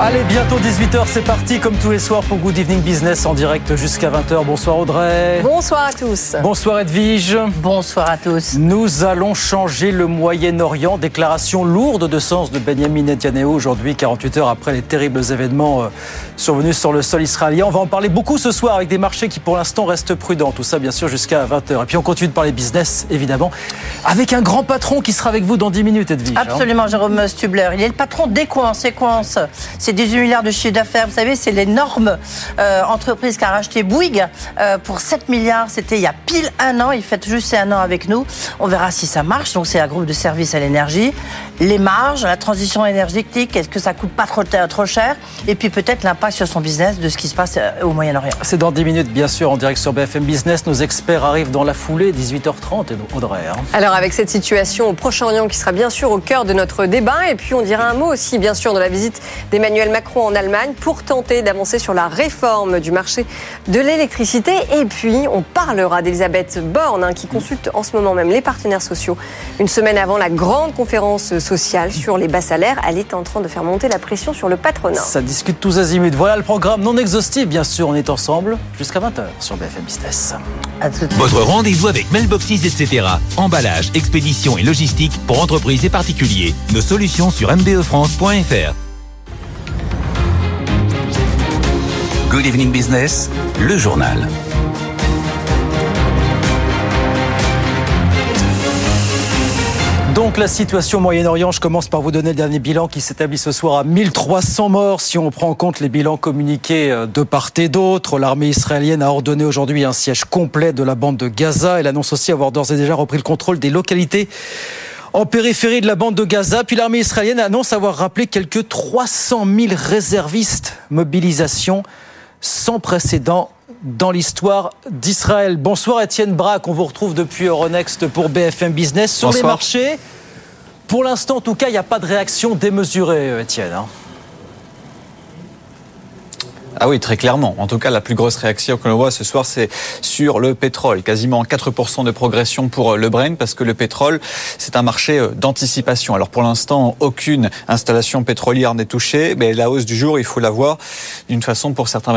Allez, bientôt 18h, c'est parti comme tous les soirs pour Good Evening Business en direct jusqu'à 20h. Bonsoir Audrey. Bonsoir à tous. Bonsoir Edwige. Bonsoir à tous. Nous allons changer le Moyen-Orient. Déclaration lourde de sens de Benjamin Netanyahu aujourd'hui, 48 heures après les terribles événements euh, survenus sur le sol israélien. On va en parler beaucoup ce soir avec des marchés qui pour l'instant restent prudents. Tout ça bien sûr jusqu'à 20h. Et puis on continue de parler business évidemment avec un grand patron qui sera avec vous dans 10 minutes Edwige. Hein. Absolument Jérôme Stubler. Il est le patron d'Equance. Séquence. C'est 18 milliards de chiffre d'affaires. Vous savez, c'est l'énorme euh, entreprise qui a racheté Bouygues euh, pour 7 milliards. C'était il y a pile un an. Il fait juste un an avec nous. On verra si ça marche. Donc, c'est un groupe de services à l'énergie. Les marges, la transition énergétique, est-ce que ça coûte pas trop, trop cher? Et puis peut-être l'impact sur son business de ce qui se passe euh, au Moyen-Orient. C'est dans 10 minutes, bien sûr, en direct sur BFM Business. Nos experts arrivent dans la foulée, 18h30, Audrey. Hein. Alors, avec cette situation au Proche-Orient qui sera bien sûr au cœur de notre débat, et puis on dira un mot aussi, bien sûr, de la visite d'Emmanuel Macron en Allemagne pour tenter d'avancer sur la réforme du marché de l'électricité. Et puis, on parlera d'Elisabeth Borne, hein, qui consulte en ce moment même les partenaires sociaux. Une semaine avant la grande conférence sociale sur les bas salaires, elle est en train de faire monter la pression sur le patronat. Ça discute tous azimuts. Voilà le programme non exhaustif, bien sûr. On est ensemble jusqu'à 20h sur BFM Business. Votre rendez-vous avec Mailboxes, etc. Emballage, expédition et logistique pour entreprises et particuliers. Nos solutions sur mbefrance.fr. Good Evening Business, le journal. Donc la situation au Moyen-Orient, je commence par vous donner le dernier bilan qui s'établit ce soir à 1300 morts si on prend en compte les bilans communiqués euh, de part et d'autre. L'armée israélienne a ordonné aujourd'hui un siège complet de la bande de Gaza. Elle annonce aussi avoir d'ores et déjà repris le contrôle des localités en périphérie de la bande de Gaza. Puis l'armée israélienne annonce avoir rappelé quelques 300 000 réservistes. Mobilisation sans précédent dans l'histoire d'Israël. Bonsoir Étienne Braque, on vous retrouve depuis Euronext pour BFM Business. Sur les marchés, pour l'instant en tout cas, il n'y a pas de réaction démesurée, Étienne. Hein. Ah oui, très clairement. En tout cas, la plus grosse réaction que l'on voit ce soir, c'est sur le pétrole. Quasiment 4% de progression pour euh, le Brent parce que le pétrole, c'est un marché euh, d'anticipation. Alors pour l'instant, aucune installation pétrolière n'est touchée, mais la hausse du jour, il faut la voir d'une façon pour certains,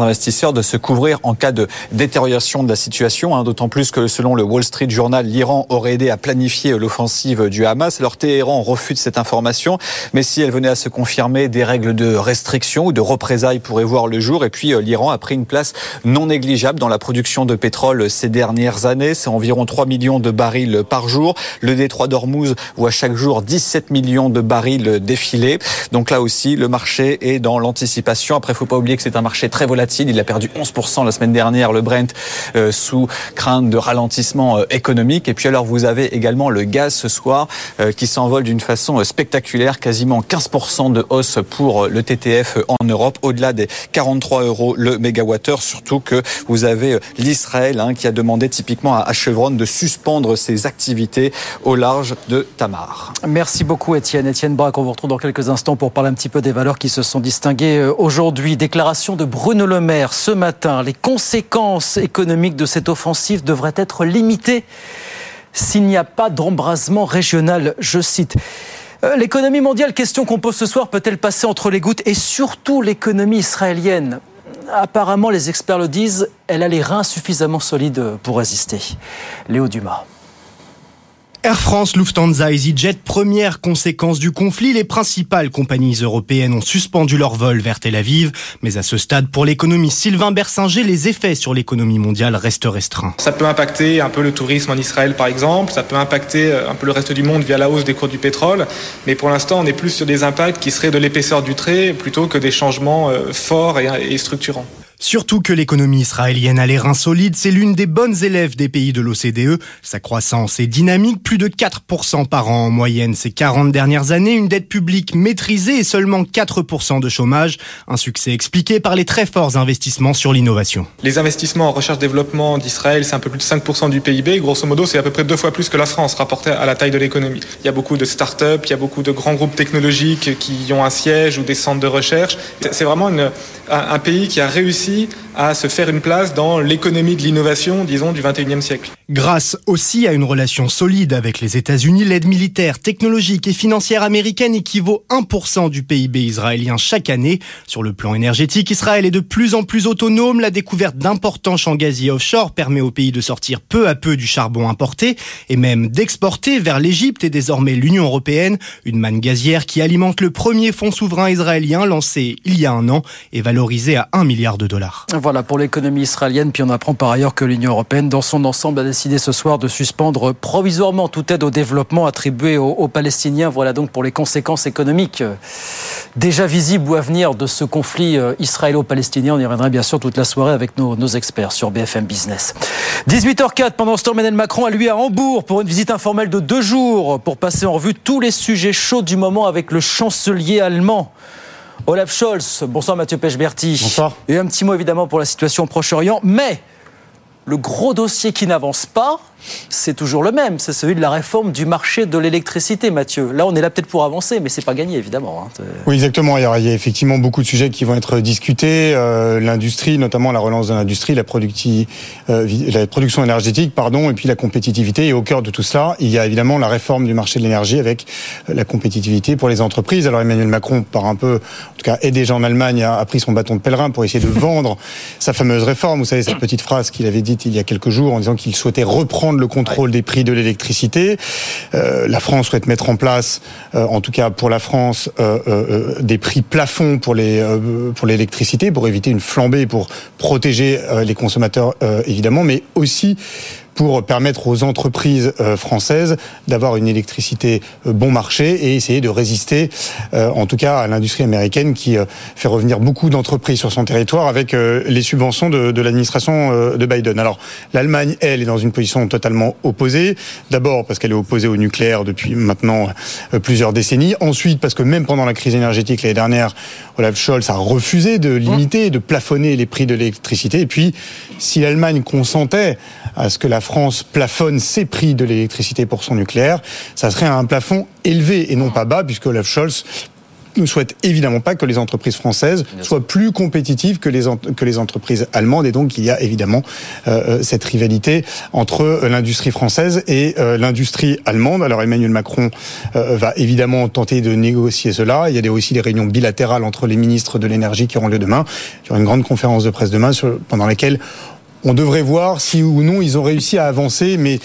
investisseurs de se couvrir en cas de détérioration de la situation. Hein, D'autant plus que selon le Wall Street Journal, l'Iran aurait aidé à planifier l'offensive du Hamas. Alors Téhéran refute cette information, mais si elle venait à se confirmer, des règles de restriction ou de représailles pourraient voir le jour. Et puis euh, l'Iran a pris une place non négligeable dans la production de pétrole ces dernières années. C'est environ 3 millions de barils par jour. Le détroit d'Ormuz voit chaque jour 17 millions de barils défiler. Donc là aussi, le marché est dans l'anticipation. Après, faut pas oublier que c'est un marché très volatile. Il a perdu 11% la semaine dernière, le Brent, euh, sous crainte de ralentissement euh, économique. Et puis alors, vous avez également le gaz ce soir qui s'envole d'une façon spectaculaire, quasiment 15% de hausse pour le TTF en Europe, au-delà des 43 euros le mégawattheure, surtout que vous avez euh, l'Israël hein, qui a demandé typiquement à Chevron de suspendre ses activités au large de Tamar. Merci beaucoup Étienne. Étienne Braque, on vous retrouve dans quelques instants pour parler un petit peu des valeurs qui se sont distinguées euh, aujourd'hui. Déclaration de Bruno Le Maire ce matin. Les conséquences économiques de cette offensive devraient être limitées s'il n'y a pas d'embrasement régional, je cite. Euh, l'économie mondiale, question qu'on pose ce soir, peut-elle passer entre les gouttes Et surtout l'économie israélienne? Apparemment, les experts le disent, elle a les reins suffisamment solides pour résister. Léo Dumas. Air France, Lufthansa, EasyJet, première conséquence du conflit, les principales compagnies européennes ont suspendu leur vol vers Tel Aviv. Mais à ce stade, pour l'économie Sylvain Bersinger, les effets sur l'économie mondiale restent restreints. Ça peut impacter un peu le tourisme en Israël par exemple, ça peut impacter euh, un peu le reste du monde via la hausse des cours du pétrole, mais pour l'instant on est plus sur des impacts qui seraient de l'épaisseur du trait plutôt que des changements euh, forts et structurants. Surtout que l'économie israélienne a les reins solides, c'est l'une des bonnes élèves des pays de l'OCDE. Sa croissance est dynamique, plus de 4% par an en moyenne ces 40 dernières années, une dette publique maîtrisée et seulement 4% de chômage. Un succès expliqué par les très forts investissements sur l'innovation. Les investissements en recherche-développement d'Israël, c'est un peu plus de 5% du PIB. Grosso modo, c'est à peu près deux fois plus que la France rapporté à la taille de l'économie. Il y a beaucoup de start-up, il y a beaucoup de grands groupes technologiques qui ont un siège ou des centres de recherche. C'est vraiment un pays qui a réussi à se faire une place dans l'économie de l'innovation, disons, du 21e siècle. Grâce aussi à une relation solide avec les États-Unis, l'aide militaire, technologique et financière américaine équivaut 1% du PIB israélien chaque année. Sur le plan énergétique, Israël est de plus en plus autonome. La découverte d'importants champs gaziers offshore permet au pays de sortir peu à peu du charbon importé et même d'exporter vers l'Égypte et désormais l'Union européenne une manne gazière qui alimente le premier fonds souverain israélien lancé il y a un an et valorisé à 1 milliard de dollars. Voilà pour l'économie israélienne. Puis on apprend par ailleurs que l'Union européenne, dans son ensemble, a décidé ce soir de suspendre provisoirement toute aide au développement attribuée aux, Palestiniens. Voilà donc pour les conséquences économiques euh, déjà visibles ou à venir de ce conflit euh, israélo-palestinien. On y reviendra bien sûr toute la soirée avec nos, experts sur BFM Business. 18h04, pendant ce temps, Emmanuel Macron a lui à Hambourg pour une visite informelle de deux jours pour passer en revue tous les sujets chauds du moment avec le chancelier allemand. Olaf Scholz. Bonsoir Mathieu Pechberti. Bonsoir. Et un petit mot évidemment pour la situation au Proche-Orient. Mais le gros dossier qui n'avance pas, c'est toujours le même, c'est celui de la réforme du marché de l'électricité, Mathieu. Là, on est là peut-être pour avancer, mais c'est pas gagné, évidemment. Hein. Oui, exactement. Il y, a, effectivement beaucoup de sujets qui vont être discutés. Euh, l'industrie, notamment la relance de l'industrie, la, euh, la production énergétique, pardon, et puis la compétitivité. Et au cœur de tout cela, il y a évidemment la réforme du marché de l'énergie avec euh, la compétitivité pour les entreprises. Alors Emmanuel Macron, par un peu, en tout cas, est déjà en Allemagne, a, pris son bâton de pèlerin pour essayer de vendre sa fameuse réforme. Vous savez, cette petite phrase qu'il avait dite il y a quelques jours en disant qu'il souhaitait reprendre le contrôle des prix de l'électricité. Euh, la France souhaite mettre en place, euh, en tout cas pour la France, euh, des prix plafonds pour les pour l'électricité pour éviter une flambée, pour protéger les consommateurs évidemment, mais aussi pour permettre aux entreprises euh, françaises d'avoir une électricité euh, bon marché et essayer de résister, euh, en tout cas, à l'industrie américaine qui fait revenir beaucoup d'entreprises sur son territoire avec les subventions de, de l'administration de Biden. Alors, l'Allemagne, elle, est dans une position totalement opposée. D'abord parce qu'elle est opposée au nucléaire depuis maintenant plusieurs décennies. Ensuite, parce que même pendant la crise énergétique l'année dernière, Olaf Scholz a refusé de limiter, de plafonner les prix de l'électricité. Et puis, si l'Allemagne consentait à ce que la France plafonne ses prix de l'électricité pour son nucléaire, ça serait un plafond élevé et non pas bas, puisque Olaf Scholz ne souhaite évidemment pas que les entreprises françaises soient plus compétitives que les, que les entreprises allemandes. Et donc, il y a évidemment euh, euh, cette rivalité entre euh, l'industrie française et l'industrie allemande. Alors, Emmanuel Macron va évidemment tenter de négocier cela. Il y a aussi des réunions bilatérales entre les ministres de l'énergie qui auront lieu demain. Il y aura une grande conférence de presse demain sur, pendant laquelle on devrait voir si ou non ils ont réussi à avancer, mais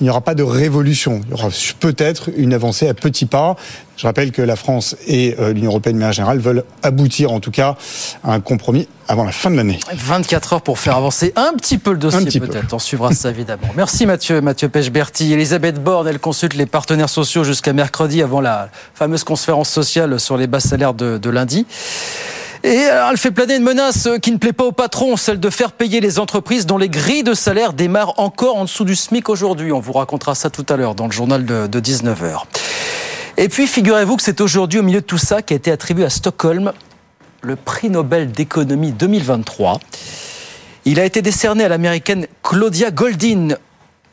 il n'y aura pas de révolution. Il y aura peut-être une avancée à petits pas. Je rappelle que la France et euh, l'Union européenne, mais en général, veulent aboutir en tout cas à un compromis avant la fin de l'année. 24 heures pour faire avancer un petit peu le dossier peut-être. On suivra ça évidemment. Merci Mathieu, Mathieu Pechberti. Elisabeth Borne, elle consulte les partenaires sociaux jusqu'à mercredi avant la fameuse conférence sociale sur les bas salaires de, de lundi. Et elle fait planer une menace qui ne plaît pas au patron, celle de faire payer les entreprises dont les grilles de salaire démarrent encore en dessous du SMIC aujourd'hui. On vous racontera ça tout à l'heure dans le journal de, 19h. Et puis, figurez-vous que c'est aujourd'hui, au milieu de tout ça, qui a été attribué à Stockholm le prix Nobel d'économie 2023. Il a été décerné à l'américaine Claudia Goldin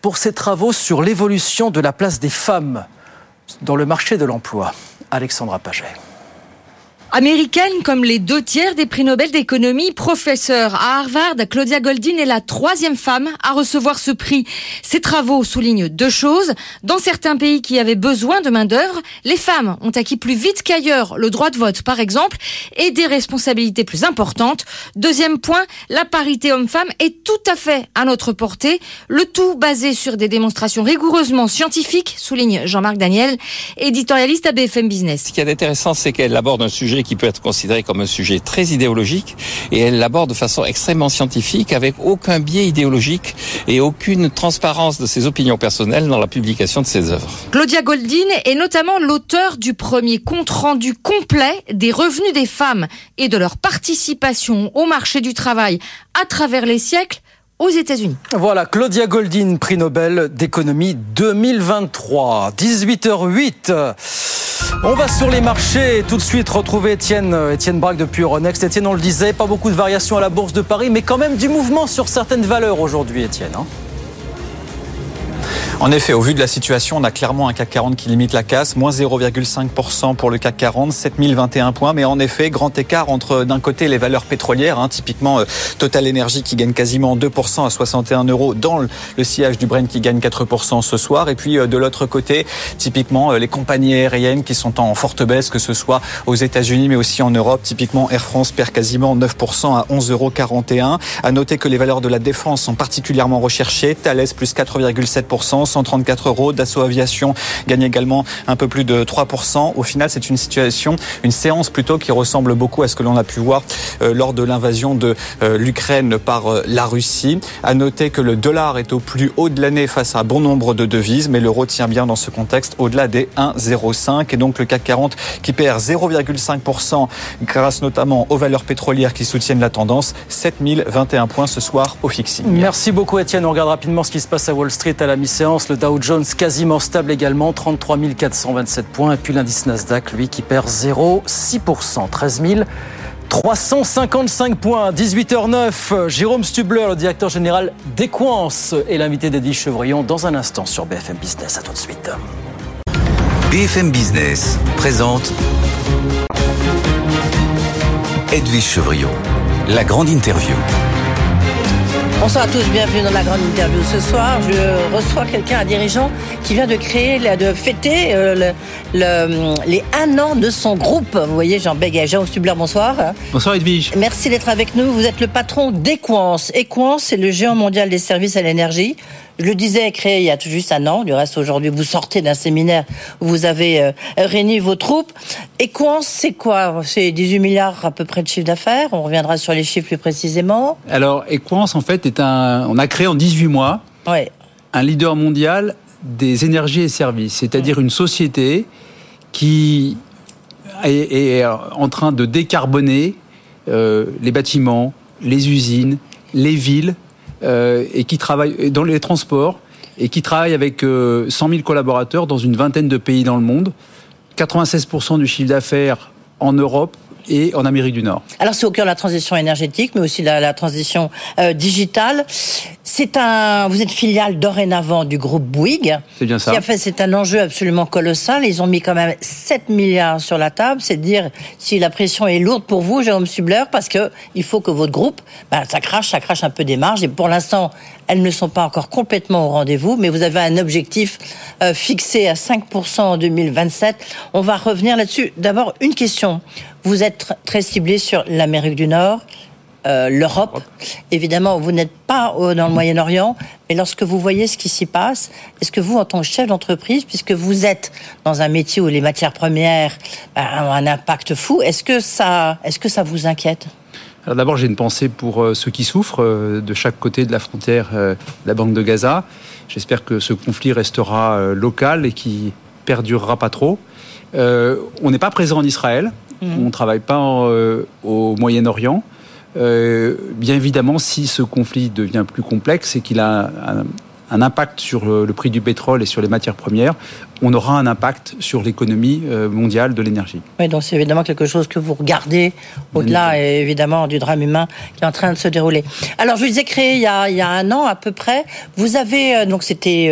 pour ses travaux sur l'évolution de la place des femmes dans le marché de l'emploi. Alexandra Paget. Américaine comme les deux tiers des prix Nobel d'économie, professeure à Harvard, Claudia Goldin est la troisième femme à recevoir ce prix. Ses travaux soulignent deux choses. Dans certains pays qui avaient besoin de main-d'œuvre, les femmes ont acquis plus vite qu'ailleurs le droit de vote, par exemple, et des responsabilités plus importantes. Deuxième point, la parité homme-femme est tout à fait à notre portée. Le tout basé sur des démonstrations rigoureusement scientifiques, souligne Jean-Marc Daniel, éditorialiste à BFM Business. Ce qui est intéressant, c'est qu'elle aborde un sujet sujet qui peut être considéré comme un sujet très idéologique et elle l'aborde de façon extrêmement scientifique avec aucun biais idéologique et aucune transparence de ses opinions personnelles dans la publication de ses œuvres. Claudia Goldin est notamment l'auteur du premier compte rendu complet des revenus des femmes et de leur participation au marché du travail à travers les siècles aux États-Unis. Voilà, Claudia Goldin, prix Nobel d'économie 2023. 18h08. On va sur les marchés. Tout de suite retrouver Étienne, Étienne Braque depuis Euronext. Étienne, on le disait, pas beaucoup de variations à la Bourse de Paris, mais quand même du mouvement sur certaines valeurs aujourd'hui, Étienne. Hein en effet, au vu de la situation, on a clairement un CAC 40 qui limite la casse, moins 0,5% pour le CAC 40, 7021 points. Mais en effet, grand écart entre d'un côté les valeurs pétrolières, hein, typiquement euh, Total Energy qui gagne quasiment 2% à 61 euros dans le, sillage du Brent qui gagne 4% ce soir. Et puis euh, de l'autre côté, typiquement euh, les compagnies aériennes qui sont en forte baisse, que ce soit aux États-Unis mais aussi en Europe. Typiquement Air France perd quasiment 9% à 11,41 euros. À noter que les valeurs de la défense sont particulièrement recherchées. Thales plus 4,7%. 134 euros. Dassault Aviation gagne également un peu plus de 3%. Au final, c'est une situation, une séance plutôt qui ressemble beaucoup à ce que l'on a pu voir euh, lors de l'invasion de euh, l'Ukraine par euh, la Russie. À noter que le dollar est au plus haut de l'année face à bon nombre de devises, mais l'euro tient bien dans ce contexte au-delà des 1,05 et donc le CAC 40 qui perd 0,5% grâce notamment aux valeurs pétrolières qui soutiennent la tendance. 7021 points ce soir au fixing. Merci beaucoup Étienne. On regarde rapidement ce qui se passe à Wall Street à la mi-séance. Le Dow Jones quasiment stable également, 33 427 points. Et puis l'indice Nasdaq, lui, qui perd 0,6%, 13 355 points, 18h09. Jérôme Stubler, le directeur général d'Equance, est l'invité d'Eddie Chevrillon dans un instant sur BFM Business. À tout de suite. BFM Business présente Edwige Chevrillon, la grande interview. Bonsoir à tous, bienvenue dans la grande interview. Ce soir, je reçois quelqu'un, un dirigeant, qui vient de créer, de fêter euh, le, les un an de son groupe. Vous voyez, Jean Béguet, Jean Stubler, bonsoir. Bonsoir Edwige. Merci d'être avec nous. Vous êtes le patron d'Equance. Equance, c'est le géant mondial des services à l'énergie. Je le disais, créé il y a tout juste un an. Du reste, aujourd'hui, vous sortez d'un séminaire où vous avez euh, réuni vos troupes. Equance, c'est quoi? C'est 18 milliards à peu près de chiffre d'affaires. On reviendra sur les chiffres plus précisément. Alors, Equance, en fait, est un. On a créé en 18 mois un leader mondial des énergies et services, c'est-à-dire une société qui est, en train de décarboner euh, les bâtiments, les usines, les villes, et qui travaille dans les transports et qui travaille avec 100 euh, 000 collaborateurs dans une vingtaine de pays dans le monde. 96% du chiffre d'affaires en Europe, et en Amérique du Nord. Alors c'est au cœur de la transition énergétique, mais aussi de la, transition euh, digitale. C'est un, vous êtes filiale dorénavant du groupe Bouygues. C'est bien ça. Qui a fait, c'est un enjeu absolument colossal. Ils ont mis quand même 7 milliards sur la table. C'est dire si la pression est lourde pour vous, Jérôme Subler, parce que il faut que votre groupe, ben, ça crache, ça crache un peu des marges. Et pour l'instant, elles ne sont pas encore complètement au rendez-vous, mais vous avez un objectif euh, fixé à 5% en 2027. On va revenir là-dessus. D'abord, une question. Vous êtes très ciblé sur l'Amérique du Nord, euh, l'Europe. Évidemment, vous n'êtes pas dans le Moyen-Orient, mais lorsque vous voyez ce qui s'y passe, est-ce que vous, en tant que chef d'entreprise, puisque vous êtes dans un métier où les matières premières ben, ont un impact fou, est-ce que ça, est-ce que ça vous inquiète? Alors d'abord, j'ai une pensée pour euh, ceux qui souffrent euh, de chaque côté de la frontière de la bande de Gaza. J'espère que ce conflit restera local et qui perdurera pas trop. on n'est pas présent en Israël. On ne travaille pas euh, au Moyen-Orient. Euh, bien évidemment, si ce conflit devient plus complexe et qu'il a un, impact sur le prix du pétrole et sur les matières premières, on aura un impact sur l'économie euh, mondiale de l'énergie. Oui, donc c'est évidemment quelque chose que vous regardez au-delà, évidemment, du drame humain qui est en train de se dérouler. Alors, je vous ai créé il y a, il y a un an à peu près. Vous avez, donc c'était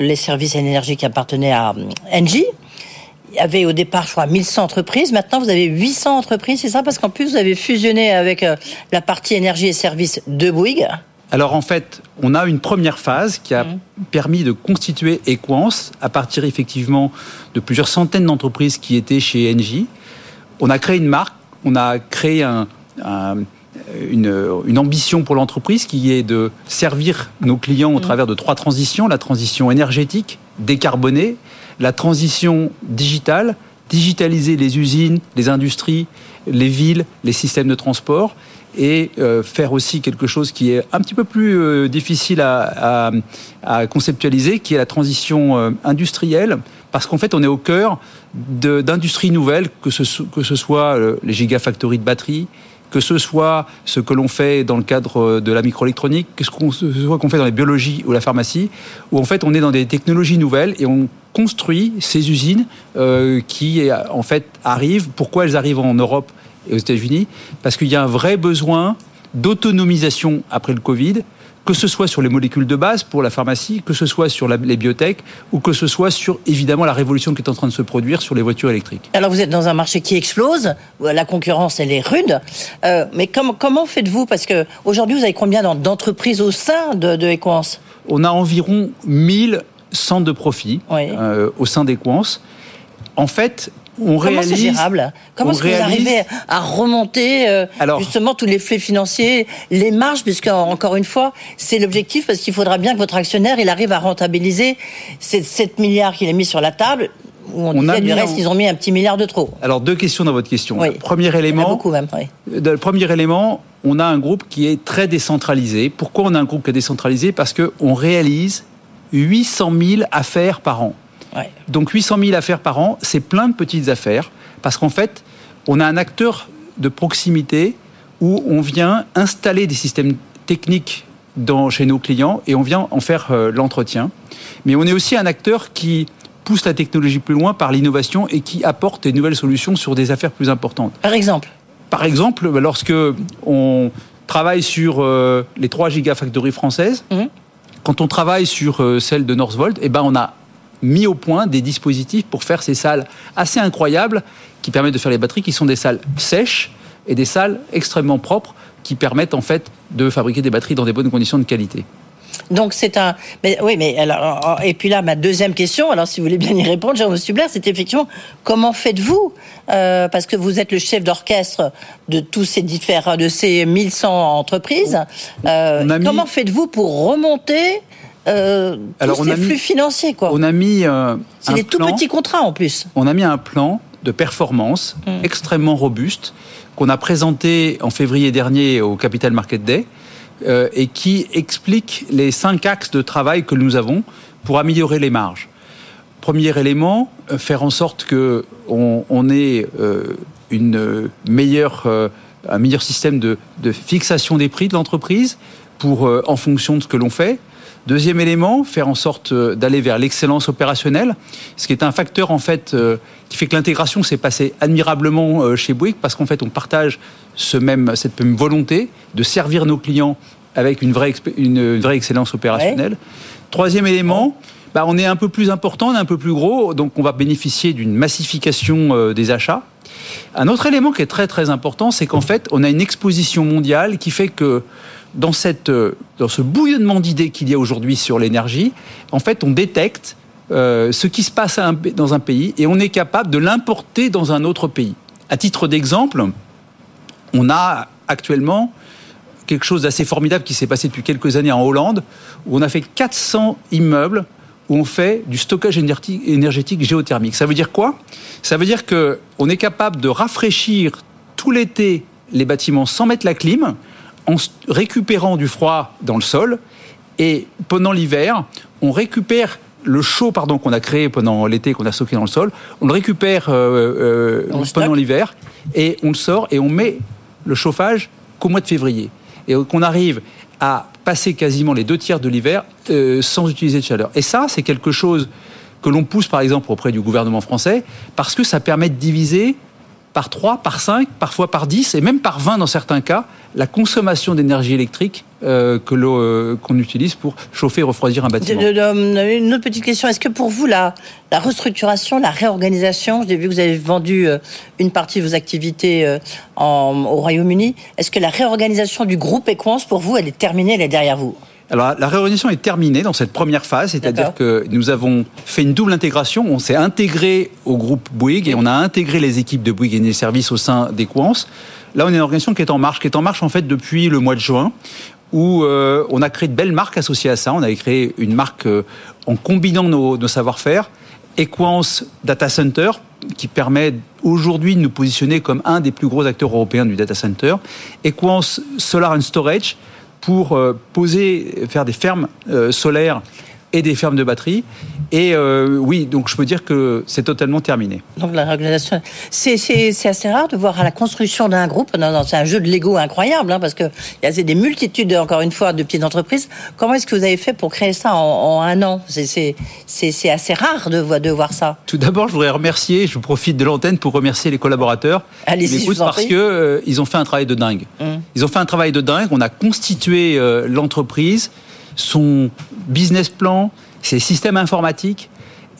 les services énergie qui appartenaient à Engie, il y avait au départ, je crois, 1100 entreprises. Maintenant, vous avez 800 entreprises, c'est ça? Parce qu'en plus, vous avez fusionné avec euh, la partie énergie et services de Bouygues. Alors en fait, on a une première phase qui a mmh. permis de constituer Equance à partir effectivement de plusieurs centaines d'entreprises qui étaient chez Engie. On a créé une marque, on a créé une, ambition pour l'entreprise qui est de servir nos clients au mmh. travers de trois transitions. La transition énergétique, décarbonée, la transition digitale, digitaliser les usines, les industries, les villes, les systèmes de transport et euh, faire aussi quelque chose qui est un petit peu plus euh, difficile à, conceptualiser, qui est la transition euh, industrielle, parce qu'en fait on est au cœur d'industries nouvelles, que ce, que ce soit les gigafactories de batteries, que ce soit ce que l'on fait dans le cadre de la microélectronique, que ce soit qu'on fait dans les biologies ou la pharmacie, où en fait on est dans des technologies nouvelles et on construit ces usines euh, qui en fait arrivent. Pourquoi elles arrivent en Europe et aux États-Unis? Parce qu'il y a un vrai besoin d'autonomisation après le Covid que ce soit sur les molécules de base pour la pharmacie, que ce soit sur les biotech, ou que ce soit sur évidemment la révolution qui est en train de se produire sur les voitures électriques. Alors vous êtes dans un marché qui explose, la concurrence elle est rude, euh, mais comment faites-vous? Parce que aujourd'hui vous avez combien d'entreprises au sein de, de Equance? On a environ 1000 centres de profit euh, au sein d'Equance. En fait, on Comment c'est gérable? Comment est-ce que vous arrivez à remonter euh, justement tous les flux financiers, les marges, puisque encore une fois, c'est l'objectif, parce qu'il faudra bien que votre actionnaire il arrive à rentabiliser ces 7 milliards qu'il a mis sur la table. Où on, disait du reste, ils ont mis un petit milliard de trop. Alors deux questions dans votre question. Premier élément. beaucoup même. Le premier élément, on a un groupe qui est très décentralisé. Pourquoi on a un groupe qui est décentralisé? Parce qu'on réalise 800 000 affaires par an. Donc 800 000 affaires par an, c'est plein de petites affaires, parce qu'en fait, on a un acteur de proximité où on vient installer des systèmes techniques dans, chez nos clients et on vient en faire euh, l'entretien. Mais on est aussi un acteur qui pousse la technologie plus loin par l'innovation et qui apporte des nouvelles solutions sur des affaires plus importantes. Par exemple Par exemple, lorsque on travaille sur euh, les 3 gigafactories françaises, mmh. quand on travaille sur euh, celle de Northvolt, eh ben on a mis au point des dispositifs pour faire ces salles assez incroyables qui permettent de faire les batteries, qui sont des salles sèches et des salles extrêmement propres qui permettent en fait de fabriquer des batteries dans des bonnes conditions de qualité. Donc c'est un. Mais, oui, mais alors et puis là ma deuxième question. Alors si vous voulez bien y répondre, Jean Stubler, c'est effectivement comment faites-vous euh, parce que vous êtes le chef d'orchestre de tous ces différents de ces 1100 entreprises. Euh, comment faites-vous pour remonter euh, Alors, tous ces flux financiers, quoi. On a mis euh, c'est des tout petits contrats en plus. On a mis un plan de performance mm. extrêmement robuste qu'on a présenté en février dernier au Capital Market Day euh, et qui explique les cinq axes de travail que nous avons pour améliorer les marges. Premier élément, faire en sorte que on, ait une meilleure, un meilleur système de, de, fixation des prix de l'entreprise pour en fonction de ce que l'on fait. Deuxième élément, faire en sorte euh, d'aller vers l'excellence opérationnelle, ce qui est un facteur en fait euh, qui fait que l'intégration s'est passée admirablement euh, chez Bouygues parce qu'en fait on partage ce même, cette même volonté de servir nos clients avec une vraie, une vraie excellence opérationnelle. Troisième élément, bah, on est un peu plus important, on est un peu plus gros, donc on va bénéficier d'une massification des achats. Un autre élément qui est très très important, c'est qu'en fait on a une exposition mondiale qui fait que dans, cette, euh, dans ce bouillonnement d'idées qu'il y a aujourd'hui sur l'énergie, en fait, on détecte euh, ce qui se passe dans un pays et on est capable de l'importer dans un autre pays. À titre d'exemple, on a actuellement quelque chose d'assez formidable qui s'est passé depuis quelques années en Hollande, où on a fait 400 immeubles où on fait du stockage énergétique géothermique. Ça veut dire quoi? Ça veut dire qu'on est capable de rafraîchir tout l'été les bâtiments sans mettre la clim, en récupérant du froid dans le sol. Et pendant l'hiver, on récupère le chaud pardon qu'on a créé pendant l'été qu'on a stocké dans le sol, on le récupère euh, euh, pendant l'hiver et on le sort et on met le chauffage qu'au mois de février et qu'on arrive à passer quasiment les deux tiers de l'hiver euh, sans utiliser de chaleur. Et ça, c'est quelque chose que l'on pousse par exemple auprès du gouvernement français parce que ça permet de diviser par 3, par 5, parfois par 10 et même par 20 dans certains cas la consommation d'énergie électrique euh, que euh, qu'on utilise pour chauffer et refroidir un bâtiment. une autre petite question. Est-ce que pour vous, la, la restructuration, la réorganisation, j'ai vu que vous avez vendu euh, une partie de vos activités au Royaume-Uni, est-ce que la réorganisation du groupe Equance, pour vous, elle est terminée, elle est derrière vous? Alors la réorganisation est terminée dans cette première phase, c'est-à-dire que nous avons fait une double intégration. On s'est intégré au groupe Bouygues et on a intégré les équipes de Bouygues et des services au sein d'Equance. Là, on est une organisation qui est en marche, qui est en marche en fait depuis le mois de juin, où euh, on a créé de belles marques associées à ça. On a créé une marque euh, en combinant nos, nos savoir-faire, Equance Data Center qui permet aujourd'hui de nous positionner comme un des plus gros acteurs européens du data center. Equance Solar and Storage pour euh, poser, faire des fermes euh, solaires et des fermes de batteries. Et euh, oui, donc je peux dire que c'est totalement terminé. Donc la régulation, c'est assez rare de voir à la construction d'un groupe, c'est un jeu de Lego incroyable, hein, parce qu'il y a des multitudes, encore une fois, de petites entreprises. Comment est-ce que vous avez fait pour créer ça en, un an? C'est assez rare de, de voir ça. Tout d'abord, je voudrais remercier, je profite de l'antenne pour remercier les collaborateurs. Allez-y, parce que euh, ils ont fait un travail de dingue. Hum. Ils ont fait un travail de dingue. On a constitué euh, l'entreprise son business plan, ses systèmes informatiques.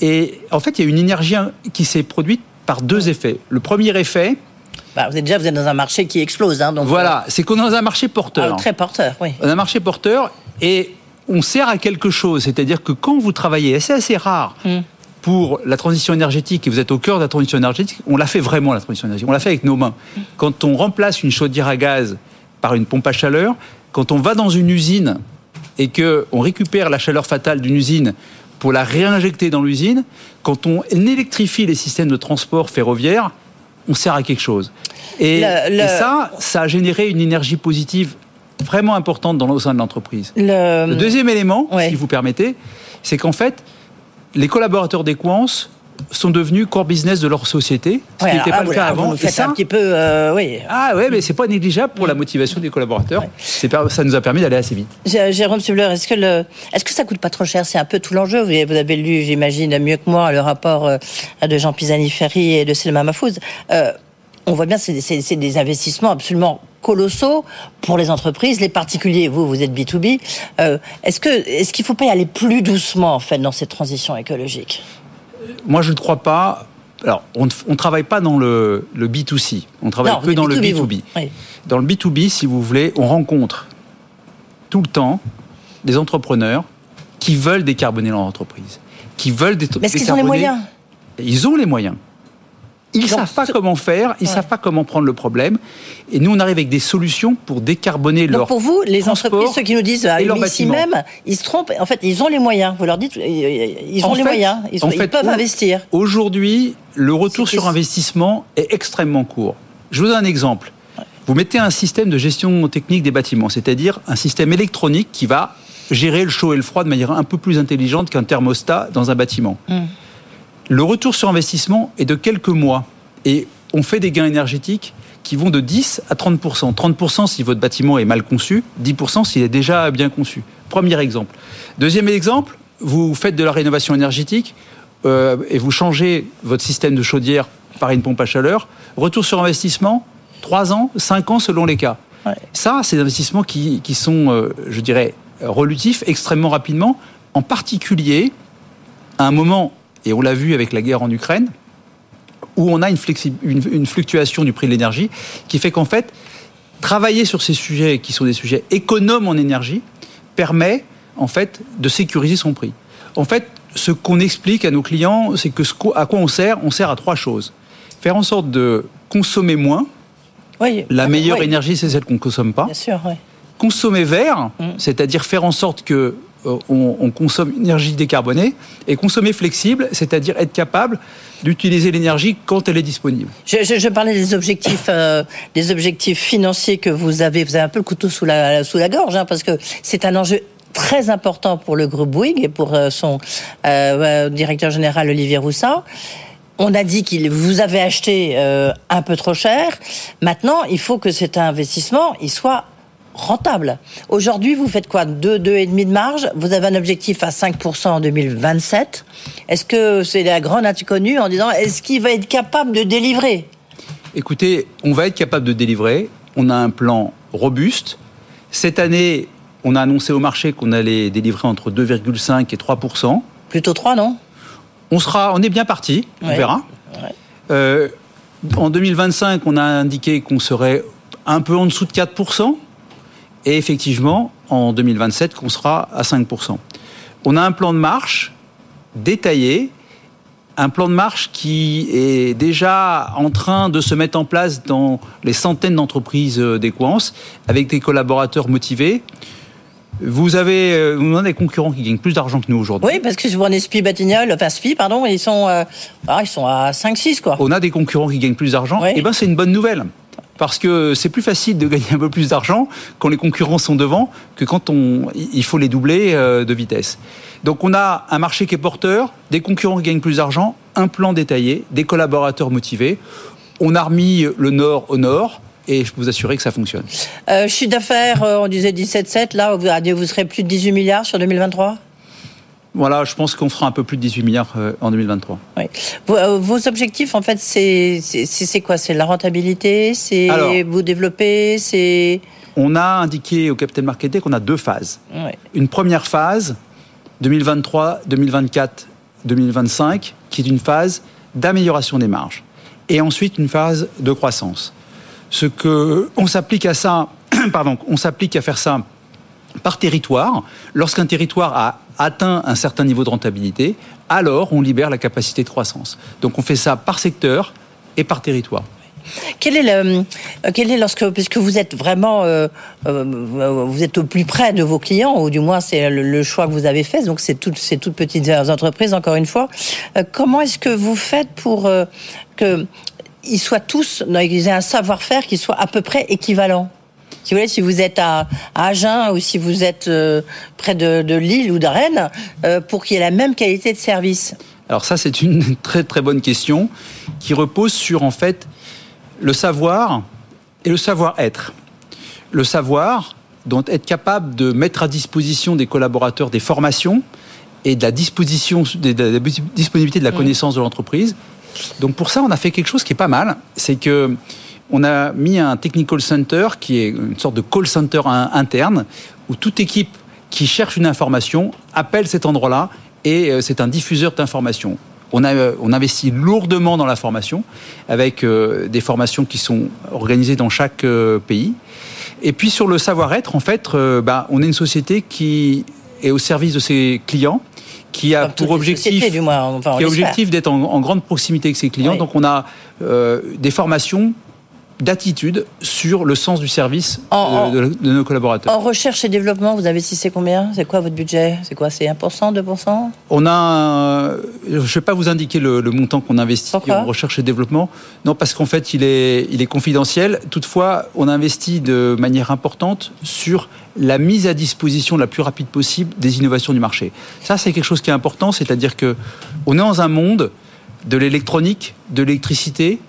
Et en fait, il y a une énergie qui s'est produite par deux effets. Le premier effet, bah, vous êtes déjà vous êtes dans un marché qui explose. Hein, donc voilà, euh, c'est qu'on est dans un marché porteur. Ah, très porteur, oui. On a un marché porteur et on sert à quelque chose. C'est-à-dire que quand vous travaillez, c'est assez rare hmm. pour la transition énergétique et vous êtes au cœur de la transition énergétique, on l'a fait vraiment la transition énergétique. On l'a fait avec nos mains. Quand on remplace une chaudière à gaz par une pompe à chaleur, quand on va dans une usine et qu'on récupère la chaleur fatale d'une usine pour la réinjecter dans l'usine, quand on électrifie les systèmes de transport ferroviaire, on sert à quelque chose. Et, ça, ça a généré une énergie positive vraiment importante dans, au sein de l'entreprise. Le... deuxième élément, si vous permettez, c'est qu'en fait, les collaborateurs d'Equance sont devenus core business de leur société, ce qui n'était pas le cas avant. Vous ça, un petit peu, euh, oui. Ah ouais, mais c'est pas négligeable pour la motivation des collaborateurs. Ça nous a permis d'aller assez vite. Jérôme Subler, est-ce que le, est-ce que ça coûte pas trop cher? C'est un peu tout l'enjeu. Vous avez lu, j'imagine mieux que moi, le rapport euh, de Jean Pisani-Ferry et de Selma Mafouz. Euh, on voit bien, c'est des, des investissements absolument colossaux pour les entreprises, les particuliers. Vous, vous êtes B2B. est-ce que, est-ce qu'il faut pas y aller plus doucement en fait dans cette transition écologique? Moi, je ne crois pas. Alors, on ne travaille pas dans le, le B2C, on travaille que dans le B2B. Dans le B2B, si vous voulez, on rencontre tout le temps des entrepreneurs qui veulent décarboner leur entreprise, qui veulent décarboner. Mais est-ce qu'ils ont les moyens? Ils ont les moyens. Ils ne savent pas comment faire, ils ne savent pas comment prendre le problème. Et nous, on arrive avec des solutions pour décarboner Donc leur pour vous, les entreprises, ceux qui nous disent ah, ici même, ils se trompent. En fait, ils ont les moyens. Vous leur dites, ils ont les moyens. Ils, peuvent investir. Aujourd'hui, le retour sur investissement est extrêmement court. Je vous donne un exemple. Vous mettez un système de gestion technique des bâtiments, c'est-à-dire un système électronique qui va gérer le chaud et le froid de manière un peu plus intelligente qu'un thermostat dans un bâtiment. Hum. Le retour sur investissement est de quelques mois et on fait des gains énergétiques qui vont de 10 à 30% 30% si votre bâtiment est mal conçu, 10% s'il est déjà bien conçu. Premier exemple. Deuxième exemple, vous faites de la rénovation énergétique euh, et vous changez votre système de chaudière par une pompe à chaleur. Retour sur investissement, 3 ans, 5 ans selon les cas. Ça, c'est des investissements qui, sont, euh, je dirais, relutifs extrêmement rapidement, en particulier à un moment et on l'a vu avec la guerre en Ukraine, où on a une, une, fluctuation du prix de l'énergie qui fait qu'en fait, travailler sur ces sujets qui sont des sujets économes en énergie permet en fait de sécuriser son prix. En fait, ce qu'on explique à nos clients, c'est que ce à quoi on sert, on sert à trois choses. Faire en sorte de consommer moins. Oui, la meilleure énergie, c'est celle qu'on ne consomme pas. Bien sûr, oui. Consommer vert, mm. c'est-à-dire faire en sorte que euh, on, consomme énergie décarbonée et consommer flexible, c'est-à-dire être capable d'utiliser l'énergie quand elle est disponible. Je, parlais des objectifs, euh, des objectifs financiers que vous avez. Vous avez un peu le couteau sous la, gorge, hein, parce que c'est un enjeu très important pour le groupe Bouygues et pour euh, son directeur général Olivier Roussat. On a dit qu'il vous avez acheté un peu trop cher. Maintenant, il faut que cet investissement il soit rentable. Aujourd'hui, vous faites quoi? 2, 2,5 de marge? Vous avez un objectif à 5% en 2027. Est-ce que c'est la grande inconnue en disant est-ce qu'il va être capable de délivrer? Écoutez, on va être capable de délivrer. On a un plan robuste. Cette année, on a annoncé au marché qu'on allait délivrer entre 2,5 et 3%. Plutôt 3, non? On, sera, on est bien parti, on verra. Euh, en 2025, on a indiqué qu'on serait un peu en dessous de 4% et effectivement, en 2027, qu'on sera à 5%. On a un plan de marche détaillé, un plan de marche qui est déjà en train de se mettre en place dans les centaines d'entreprises d'Equance, avec des collaborateurs motivés. Vous avez, euh, vous avez des concurrents qui gagnent plus d'argent que nous aujourd'hui. Oui, parce que si vous prenez Spi Batignolles, enfin Spi, pardon, ils sont, euh, ah, ils sont à 5-6, quoi. On a des concurrents qui gagnent plus d'argent. Et ben, c'est une bonne nouvelle. Parce que c'est plus facile de gagner un peu plus d'argent quand les concurrents sont devant que quand on, il faut les doubler euh, de vitesse. Donc on a un marché qui est porteur, des concurrents qui gagnent plus d'argent, un plan détaillé, des collaborateurs motivés. On a remis le nord au nord et je peux vous assurer que ça fonctionne. Euh, chiffre d'affaires, euh, on disait 17,7, là, vous, vous serez plus de 18 milliards sur 2023 voilà, je pense qu'on fera un peu plus de 18 milliards euh, en 2023. Oui. Vos, vos objectifs, en fait, c'est quoi? C'est la rentabilité? C'est vous développer? C'est On a indiqué au Capital Market Day qu'on a deux phases. Une première phase, 2023, 2024, 2025, qui est une phase d'amélioration des marges. Et ensuite, une phase de croissance ce que on s'applique à ça, pardon, on s'applique à faire ça par territoire. Lorsqu'un territoire a atteint un certain niveau de rentabilité, alors on libère la capacité de croissance. Donc on fait ça par secteur et par territoire. Quel est, le, quel est lorsque, puisque vous êtes vraiment, euh, euh, vous êtes au plus près de vos clients, ou du moins c'est le, choix que vous avez fait, donc c'est toutes ces toutes petites entreprises, encore une fois. Euh, comment est-ce que vous faites pour que ils soient tous, ils aient un savoir-faire qui soit à peu près équivalent? Si vous voulez, si vous êtes à, Agen ou si vous êtes euh, près de, Lille ou de Rennes, euh, pour qu'il y ait la même qualité de service. Alors ça, c'est une très très bonne question qui repose sur en fait le savoir et le savoir-être. Le savoir, donc être capable de mettre à disposition des collaborateurs des formations et de la disposition, de la disponibilité de la mmh. connaissance de l'entreprise donc pour ça, on a fait quelque chose qui est pas mal. C'est que on a mis un technical center qui est une sorte de call center interne où toute équipe qui cherche une information appelle cet endroit-là et euh, c'est un diffuseur d'informations. On, a, euh, on investit lourdement dans la formation avec euh, des formations qui sont organisées dans chaque pays. Et puis sur le savoir-être, en fait, bah, on est une société qui est au service de ses clients qui a pour objectif, qui a objectif d'être en, grande proximité avec ses clients. Donc on a euh, des formations d'attitude sur le sens du service de, nos collaborateurs. En recherche et développement, vous investissez combien? C'est quoi votre budget? C'est quoi? C'est 1%, 2% On a, je ne vais pas vous indiquer le, montant qu'on investit en recherche et développement. Non, parce qu'en fait, il est, il est confidentiel. Toutefois, on investit de manière importante sur la mise à disposition la plus rapide possible des innovations du marché. Ça, c'est quelque chose qui est important, c'est-à-dire que on est dans un monde de l'électronique, de l'électricité,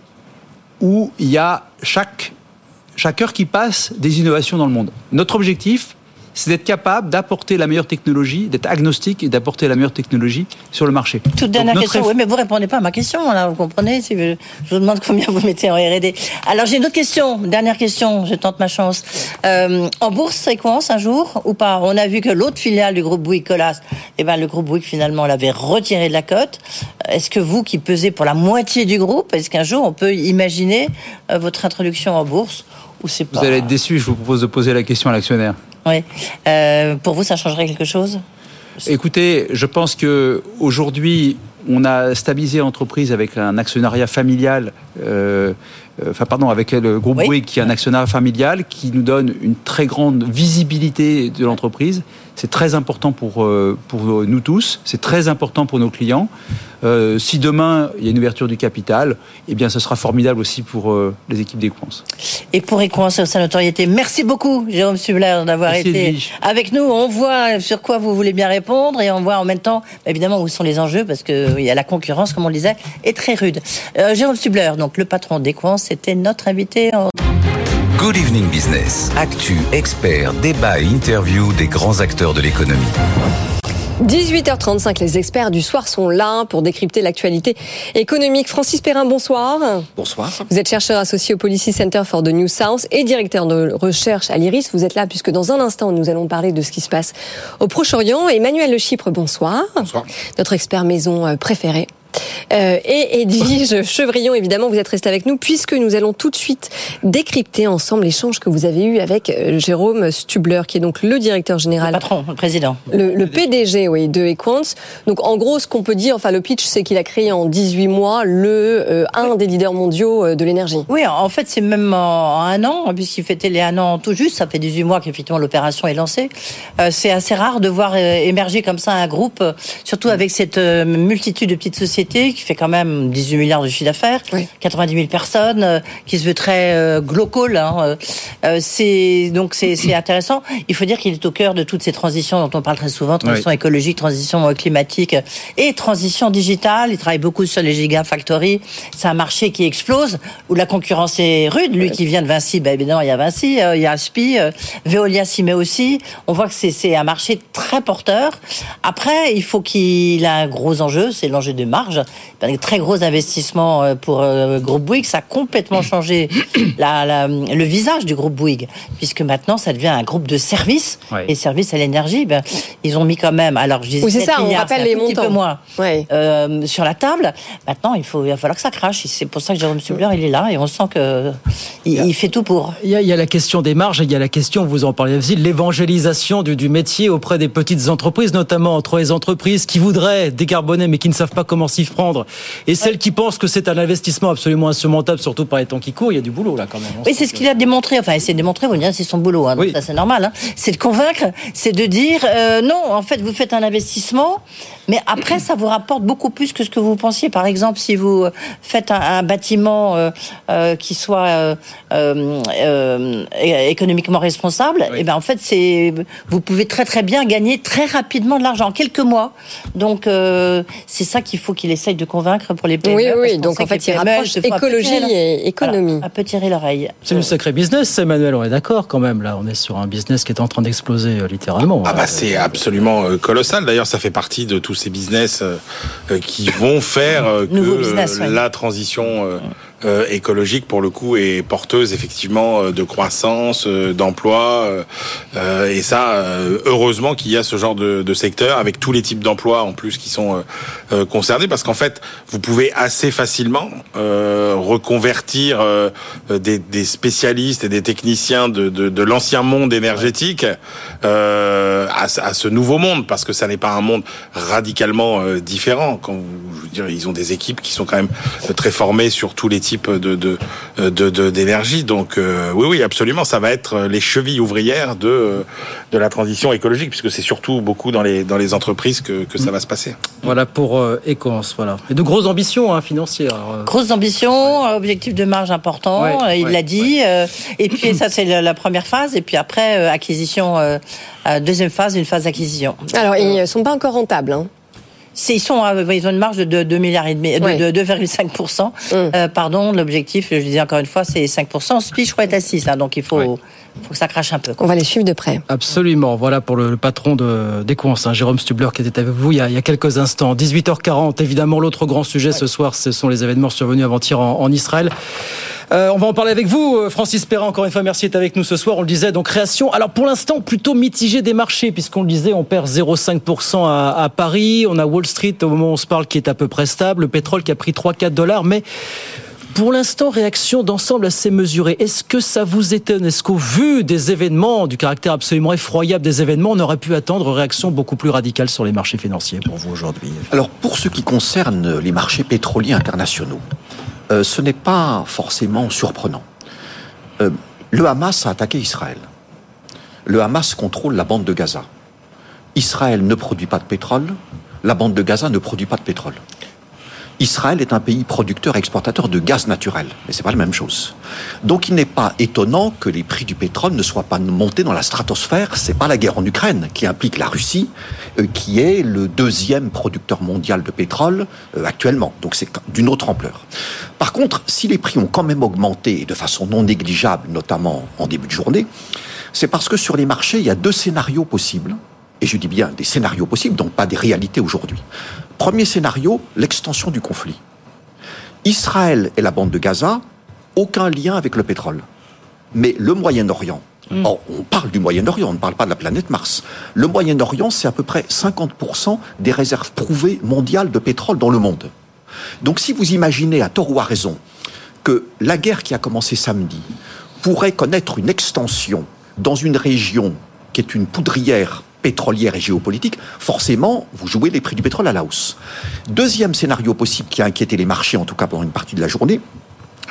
où il y a chaque, chaque heure qui passe des innovations dans le monde. Notre objectif, c'est d'être capable d'apporter la meilleure technologie, d'être agnostique et d'apporter la meilleure technologie sur le marché. Toute dernière question, oui, mais vous répondez pas à ma question, là, vous comprenez si Je vous demande combien vous mettez en R&D. Alors j'ai une autre question, dernière question, je tente ma chance. Euh, en bourse, quoi un jour ou pas? On a vu que l'autre filiale du groupe Bouygues, Colas, eh ben, le groupe Bouygues finalement l'avait retiré de la cote. Est-ce que vous, qui pesez pour la moitié du groupe, est-ce qu'un jour on peut imaginer euh, votre introduction en bourse ou c'est pas... Vous allez être déçu, je vous propose de poser la question à l'actionnaire. Oui. Euh, pour vous, ça changerait quelque chose? Écoutez, je pense que aujourd'hui, on a stabilisé l'entreprise avec un actionnariat familial. Euh, enfin pardon, avec le groupe Bouygues qui est un actionnariat familial qui nous donne une très grande visibilité de l'entreprise. C'est très important pour, euh, pour nous tous, c'est très important pour nos clients. Euh, si demain il y a une ouverture du capital, eh bien ce sera formidable aussi pour les équipes d'Equance. Et pour Equance, sa notoriété, merci beaucoup Jérôme Subler d'avoir été avec nous. On voit sur quoi vous voulez bien répondre et on voit en même temps évidemment où sont les enjeux parce y a la concurrence, comme on le disait, est très rude. Jérôme Subler, donc le patron d'Equance, c'était notre invité. Good Evening Business. Actu, expert, débat et interview des grands acteurs de l'économie. 18h35, les experts du soir sont là pour décrypter l'actualité économique. Francis Perrin, bonsoir. Bonsoir. Vous êtes chercheur associé au Policy Center for the New South et directeur de recherche à l'IRIS. Vous êtes là puisque dans un instant, nous allons parler de ce qui se passe au Proche-Orient. Emmanuel Le Chypre, bonsoir. Bonsoir. Notre expert maison euh, préféré Euh, et Edwige Chevrillon, évidemment, vous êtes resté avec nous puisque nous allons tout de suite décrypter ensemble l'échange que vous avez eu avec euh, Jérôme Stubler, qui est donc le directeur général. Le patron, le président. Le, PDG, oui, de Equans. Donc, en gros, ce qu'on peut dire, enfin, le pitch, c'est qu'il a créé en 18 mois le, euh, un des leaders mondiaux de l'énergie. Oui, en fait, c'est même en un an, puisqu'il fêtait les un an tout juste. Ça fait 18 mois qu'effectivement l'opération est lancée. c'est assez rare de voir émerger comme ça un groupe, surtout avec cette multitude de petites sociétés qui fait quand même 18 milliards de chiffre d'affaires, 90 000 personnes, euh, qui se veut très euh, global. Hein, euh, euh, c'est donc c'est intéressant. Il faut dire qu'il est au cœur de toutes ces transitions dont on parle très souvent transition écologique, transition climatique et transition digitale. Il travaille beaucoup sur les gigafactories. C'est un marché qui explose où la concurrence est rude. Lui qui vient de Vinci, ben évidemment il y a Vinci, il y a Aspi, Veolia s'y met aussi. On voit que c'est un marché très porteur. Après, il faut qu'il a un gros enjeu, c'est l'enjeu de marge un très gros investissement euh, pour euh, le groupe Bouygues. Ça a complètement changé la, le visage du groupe Bouygues, puisque maintenant ça devient un groupe de services. Et services à l'énergie, ben, ils ont mis quand même, alors je disais, oui, c'est ça, on rappelle les montants. peu moins euh, sur la table. Maintenant, il, faut, il va falloir que ça crache. C'est pour ça que Jérôme Subler, il est là et on sent que il, fait tout pour. Il y, a, il y, a, la question des marges et il y a la question, vous en parlez aussi, l'évangélisation du, du métier auprès des petites entreprises, notamment entre les entreprises qui voudraient décarboner mais qui ne savent pas comment s'y prendre et celles qui pensent que c'est un investissement absolument insurmontable, surtout par les temps qui courent, il y a du boulot là quand même. Oui, c'est ce qu'il a démontré. Enfin, c'est démontré, vous c'est son boulot. Hein, ça, c'est normal. Hein. C'est de convaincre, c'est de dire euh, non, en fait, vous faites un investissement, mais après, ça vous rapporte beaucoup plus que ce que vous pensiez. Par exemple, si vous faites un, bâtiment euh, euh, qui soit économiquement responsable, et eh ben en fait, c'est vous pouvez très très bien gagner très rapidement de l'argent en quelques mois. Donc, c'est ça qu'il faut qu'il essaye de convaincre pour les PME. Oui, oui. Donc en fait, il rapproche écologie et économie. à peu tirer l'oreille. C'est un sacré business, Emmanuel. On est d'accord quand même. Là, on est sur un business qui est en train d'exploser euh, littéralement. Ah bah c'est absolument euh, colossal. D'ailleurs, ça fait partie de tous ces business euh, qui vont faire que la transition euh, écologique pour le coup est porteuse effectivement euh, de croissance, euh, d'emploi et ça heureusement qu'il y a ce genre de, de, secteur avec tous les types d'emplois en plus qui sont concernés parce qu'en fait vous pouvez assez facilement reconvertir des, des, spécialistes et des techniciens de, de, de l'ancien monde énergétique à, à, ce nouveau monde parce que ça n'est pas un monde radicalement différent. Quand vous, je veux dire ils ont des équipes qui sont quand même très formées sur tous les types de d'énergie. Donc euh, oui, oui, absolument, ça va être les chevilles ouvrières de de la transition écologique, puisque c'est surtout beaucoup dans les dans les entreprises que, que ça va se passer. Voilà pour euh, voilà. Et de grosses ambitions hein, financières. Euh. Grosses ambitions, objectif de marge important, il l'a dit. et puis ça, c'est la, première phase. Et puis après, acquisition, deuxième phase, une phase d'acquisition. Alors, ils ne sont pas encore rentables. Hein ils sont, ils ont une marge de 2 milliards et demi, de 2,5 mm. euh, Pardon, l'objectif, je disais encore une fois, c'est 5% SPI, je crois, est à 6 hein, donc il faut. Faut que ça crache un peu. On va les suivre de près. Absolument. Voilà pour le, patron de d'Equance, hein, Jérôme Stubler, qui était avec vous il y a, il y a quelques instants. 18h40, évidemment, l'autre grand sujet ce soir, ce sont les événements survenus avant-hier en, en Israël. Euh, on va en parler avec vous, euh, Francis Perrin. Encore une fois, merci d'être avec nous ce soir. On le disait, donc création. Alors pour l'instant, plutôt mitigé des marchés, puisqu'on le disait, on perd 0,5% à, Paris. On a Wall Street au moment où on se parle qui est à peu près stable. Le pétrole qui a pris 3-4 dollars, mais pour l'instant, réaction d'ensemble assez mesurée. Est-ce que ça vous étonne? Est-ce qu'au vu des événements, du caractère absolument effroyable des événements, on aurait pu attendre réaction beaucoup plus radicale sur les marchés financiers pour vous aujourd'hui? Alors, pour ce qui concerne les marchés pétroliers internationaux, euh, ce n'est pas forcément surprenant. Euh, le Hamas a attaqué Israël. Le Hamas contrôle la bande de Gaza. Israël ne produit pas de pétrole, la bande de Gaza ne produit pas de pétrole. Israël est un pays producteur et exportateur de gaz naturel, mais c'est pas la même chose. Donc il n'est pas étonnant que les prix du pétrole ne soient pas montés dans la stratosphère. C'est pas la guerre en Ukraine qui implique la Russie, euh, qui est le deuxième producteur mondial de pétrole euh, actuellement. Donc c'est d'une autre ampleur. Par contre, si les prix ont quand même augmenté de façon non négligeable, notamment en début de journée, c'est parce que sur les marchés, il y a deux scénarios possibles et je dis bien des scénarios possibles, donc pas des réalités aujourd'hui. Premier scénario, l'extension du conflit. Israël et la bande de Gaza, aucun lien avec le pétrole. Mais le Moyen-Orient, mm. on parle du Moyen-Orient, on ne parle pas de la planète Mars. Le Moyen-Orient, c'est à peu près 50% des réserves prouvées mondiales de pétrole dans le monde. Donc si vous imaginez à tort ou à raison que la guerre qui a commencé samedi pourrait connaître une extension dans une région qui est une poudrière pétrolière et géopolitique, forcément, vous jouez les prix du pétrole à la hausse. Deuxième scénario possible qui a inquiété les marchés, en tout cas pendant une partie de la journée,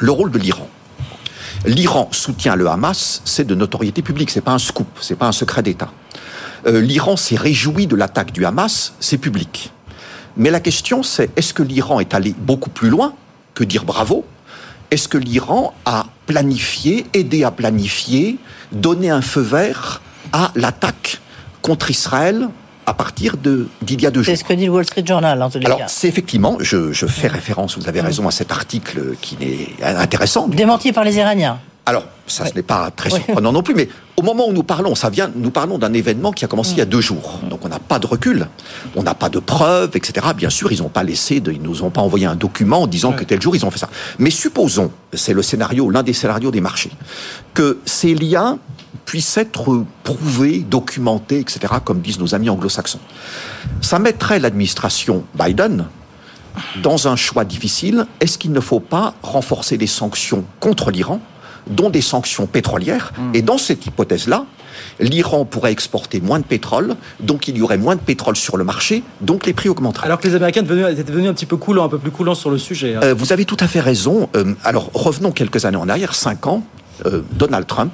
le rôle de l'Iran. L'Iran soutient le Hamas, c'est de notoriété publique, c'est pas un scoop, c'est pas un secret d'État. Euh, L'Iran s'est réjoui de l'attaque du Hamas, c'est public. Mais la question c'est est-ce que l'Iran est allé beaucoup plus loin que dire bravo? Est-ce que l'Iran a planifié, aidé à planifier, donné un feu vert à l'attaque contre Israël à partir d'il y a deux jours. C'est ce que dit le Wall Street Journal, en tout cas. Alors, c'est effectivement, je, fais référence, vous avez raison, à cet article qui est intéressant. Démenti par les Iraniens. Alors, ça, ce n'est pas très surprenant non plus, mais au moment où nous parlons, ça vient, nous parlons d'un événement qui a commencé il y a deux jours. Donc, on n'a pas de recul, on n'a pas de preuves, etc. Bien sûr, ils n'ont pas laissé, de, ils nous ont pas envoyé un document en disant que tel jour ils ont fait ça. Mais supposons, c'est le scénario, l'un des scénarios des marchés, que ces liens puissent être prouvés, documentés, etc., comme disent nos amis anglo-saxons. Ça mettrait l'administration Biden dans un choix difficile. Est-ce qu'il ne faut pas renforcer les sanctions contre l'Iran dont des sanctions pétrolières? Hmm. Et dans cette hypothèse-là, l'Iran pourrait exporter moins de pétrole, donc il y aurait moins de pétrole sur le marché, donc les prix augmenteraient. Alors que les Américains étaient devenus un petit peu coulants, un peu plus coulants sur le sujet. Hein. Euh, vous avez tout à fait raison. Euh, alors revenons quelques années en arrière, cinq ans. Euh, Donald Trump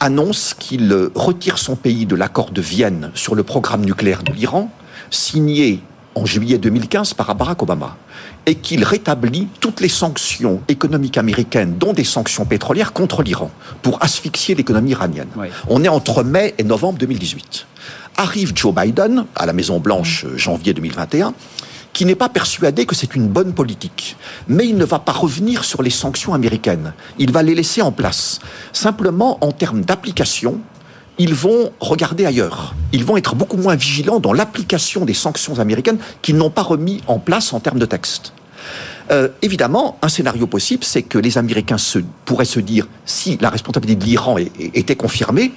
annonce qu'il retire son pays de l'accord de Vienne sur le programme nucléaire de l'Iran, signé en juillet 2015 par Barack Obama et qu'il rétablit toutes les sanctions économiques américaines, dont des sanctions pétrolières contre l'Iran, pour asphyxier l'économie iranienne. On est entre mai et novembre 2018. Arrive Joe Biden à la Maison Blanche euh, janvier 2021 qui n'est pas persuadé que c'est une bonne politique. Mais il ne va pas revenir sur les sanctions américaines. Il va les laisser en place. Simplement, en termes d'application, ils vont regarder ailleurs. Ils vont être beaucoup moins vigilants dans l'application des sanctions américaines qu'ils n'ont pas remis en place en termes de texte. Euh, évidemment, un scénario possible, c'est que les Américains se, pourraient se dire, si la responsabilité de l'Iran était confirmée,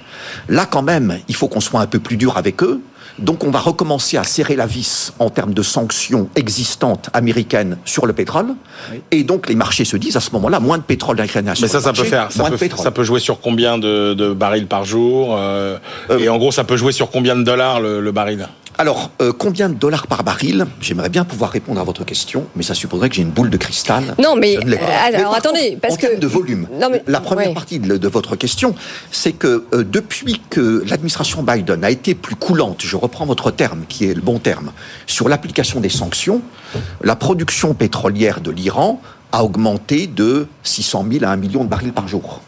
là quand même, il faut qu'on soit un peu plus dur avec eux, donc on va recommencer à serrer la vis en termes de sanctions existantes américaines sur le pétrole. Et donc les marchés se disent à ce moment-là, moins de pétrole américain Mais ça, ça peut faire. Ça peut, ça peut, jouer sur combien de, barils par jour euh, euh, Et en gros, ça peut jouer sur combien de dollars le baril? Alors, euh, combien de dollars par baril J'aimerais bien pouvoir répondre à votre question, mais ça supposerait que j'ai une boule de cristal. Non, mais, euh, alors attendez, parce en que de volume. la première partie de, votre question, c'est que euh, depuis que l'administration Biden a été plus coulante, je reprends votre terme, qui est le bon terme, sur l'application des sanctions, la production pétrolière de l'Iran a augmenté de 600 000 à 1 million de barils par jour.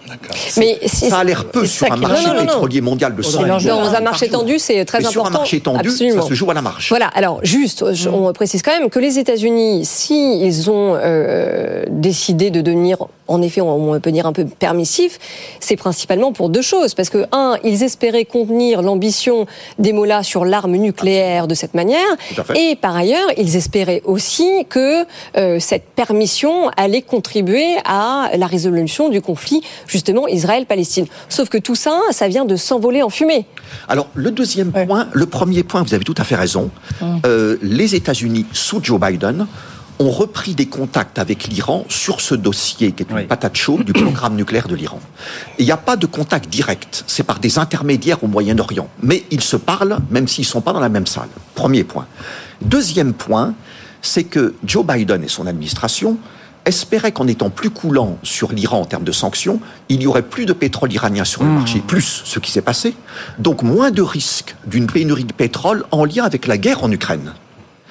Mais ça a l'air peu sur un marché pétrolier mondial de 100 millions. Dans un marché tendu, c'est très important. Sur un marché tendu, ça se joue à la marge. Voilà. Alors juste, on précise quand même que les États-Unis, s'ils ont euh, décidé de devenir en effet, on peut dire un peu permissif, c'est principalement pour deux choses. Parce que, un, ils espéraient contenir l'ambition des Mollahs sur l'arme nucléaire de cette manière. Et par ailleurs, ils espéraient aussi que euh, cette permission allait contribuer à la résolution du conflit, justement, Israël-Palestine. Sauf que tout ça, ça vient de s'envoler en fumée. Alors, le deuxième point, le premier point, vous avez tout à fait raison. Hum. Euh, les États-Unis, sous Joe Biden, ont repris des contacts avec l'Iran sur ce dossier qui est une patate chaude du programme nucléaire de l'Iran. Il n'y a pas de contact direct, c'est par des intermédiaires au Moyen-Orient. Mais ils se parlent même s'ils ne sont pas dans la même salle. Premier point. Deuxième point, c'est que Joe Biden et son administration espéraient qu'en étant plus coulant sur l'Iran en termes de sanctions, il y aurait plus de pétrole iranien sur le mmh. marché, plus ce qui s'est passé, donc moins de risques d'une pénurie de pétrole en lien avec la guerre en Ukraine.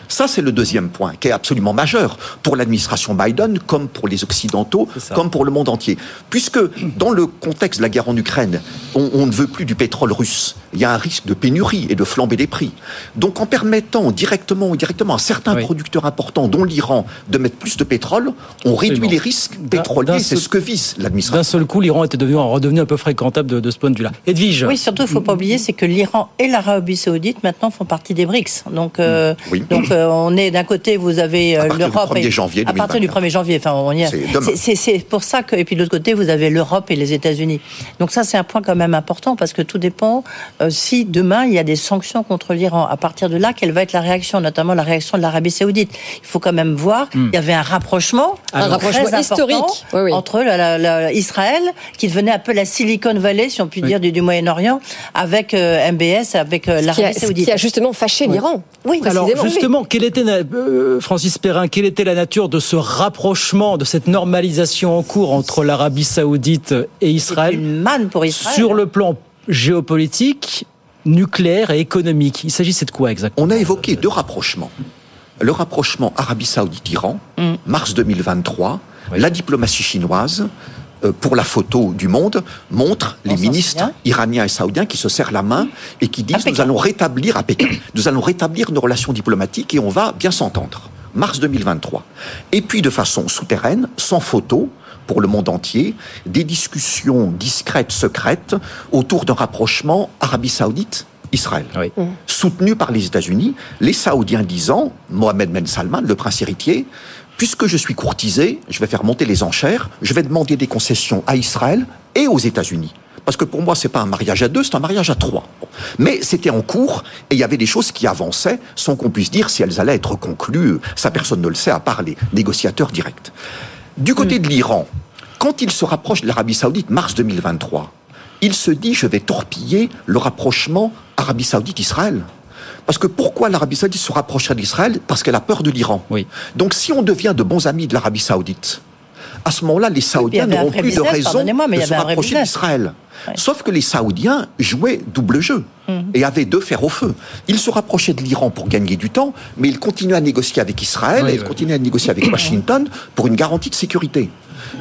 Ça, c'est le deuxième point qui est absolument majeur pour l'administration Biden, comme pour les Occidentaux, comme pour le monde entier. Puisque dans le contexte de la guerre en Ukraine, on, ne veut plus du pétrole russe. Il y a un risque de pénurie et de flamber des prix. Donc en permettant directement ou indirectement à certains producteurs importants, dont l'Iran, de mettre plus de pétrole, on réduit les risques pétroliers. C'est ce que vise l'administration. D'un seul coup, l'Iran était devenu, redevenu un peu fréquentable de, ce point de vue-là. Edwige Oui, surtout, il ne faut pas oublier, c'est que l'Iran et l'Arabie saoudite, maintenant, font partie des BRICS. Donc, euh, donc on est d'un côté, vous avez l'Europe. À partir du 1er janvier. À partir du 1er janvier. Enfin, on y est. C'est pour ça que. Et puis de l'autre côté, vous avez l'Europe et les États-Unis. Donc ça, c'est un point quand même important parce que tout dépend si demain il y a des sanctions contre l'Iran. À partir de là, quelle va être la réaction, notamment la réaction de l'Arabie Saoudite? Il faut quand même voir. Hmm. Il y avait un rapprochement, un rapprochement historique entre Israël, qui devenait un peu la Silicon Valley, si on peut dire, du, Moyen-Orient, avec MBS, avec l'Arabie Saoudite. Qui a justement fâché l'Iran. Oui, Alors justement, quelle était euh, Francis Perrin, quelle était la nature de ce rapprochement, de cette normalisation en cours entre l'Arabie Saoudite et Israël Une manne pour Israël. Sur le plan géopolitique, nucléaire et économique? Il s'agissait de quoi exactement? On a évoqué deux rapprochements. Le rapprochement Arabie Saoudite-Iran, mm. mars 2023, la diplomatie chinoise, pour la photo du monde montre les ministres iraniens et saoudiens qui se serrent la main et qui disent nous allons rétablir à Pékin, nous allons rétablir nos relations diplomatiques et on va bien s'entendre. Mars 2023. Et puis de façon souterraine, sans photo, pour le monde entier, des discussions discrètes, secrètes, autour d'un rapprochement Arabie Saoudite Israël, mmh. soutenu par les États-Unis, les Saoudiens disant, Mohamed Ben Salman, le prince héritier, puisque je suis courtisé, je vais faire monter les enchères, je vais demander des concessions à Israël et aux États-Unis. Parce que pour moi, c'est pas un mariage à deux, c'est un mariage à trois. Mais c'était en cours et il y avait des choses qui avançaient sans qu'on puisse dire si elles allaient être conclues. Ça, personne ne le sait à part les négociateurs directs. Du côté de l'Iran, quand il se rapproche de l'Arabie Saoudite, mars 2023, il se dit je vais torpiller le rapprochement Arabie Saoudite-Israël. Parce que pourquoi l'Arabie Saoudite se rapprocherait d'Israël Parce qu'elle a peur de l'Iran. Oui. Donc si on devient de bons amis de l'Arabie Saoudite, à ce moment-là, les Saoudiens n'auront plus de raison de se rapprocher d'Israël. Sauf que les Saoudiens jouaient double jeu mhm. et avaient deux fers au feu. Ils se rapprochaient de l'Iran pour gagner du temps, mais ils continuaient à négocier avec Israël et ils continuaient à négocier avec Washington pour une garantie de sécurité.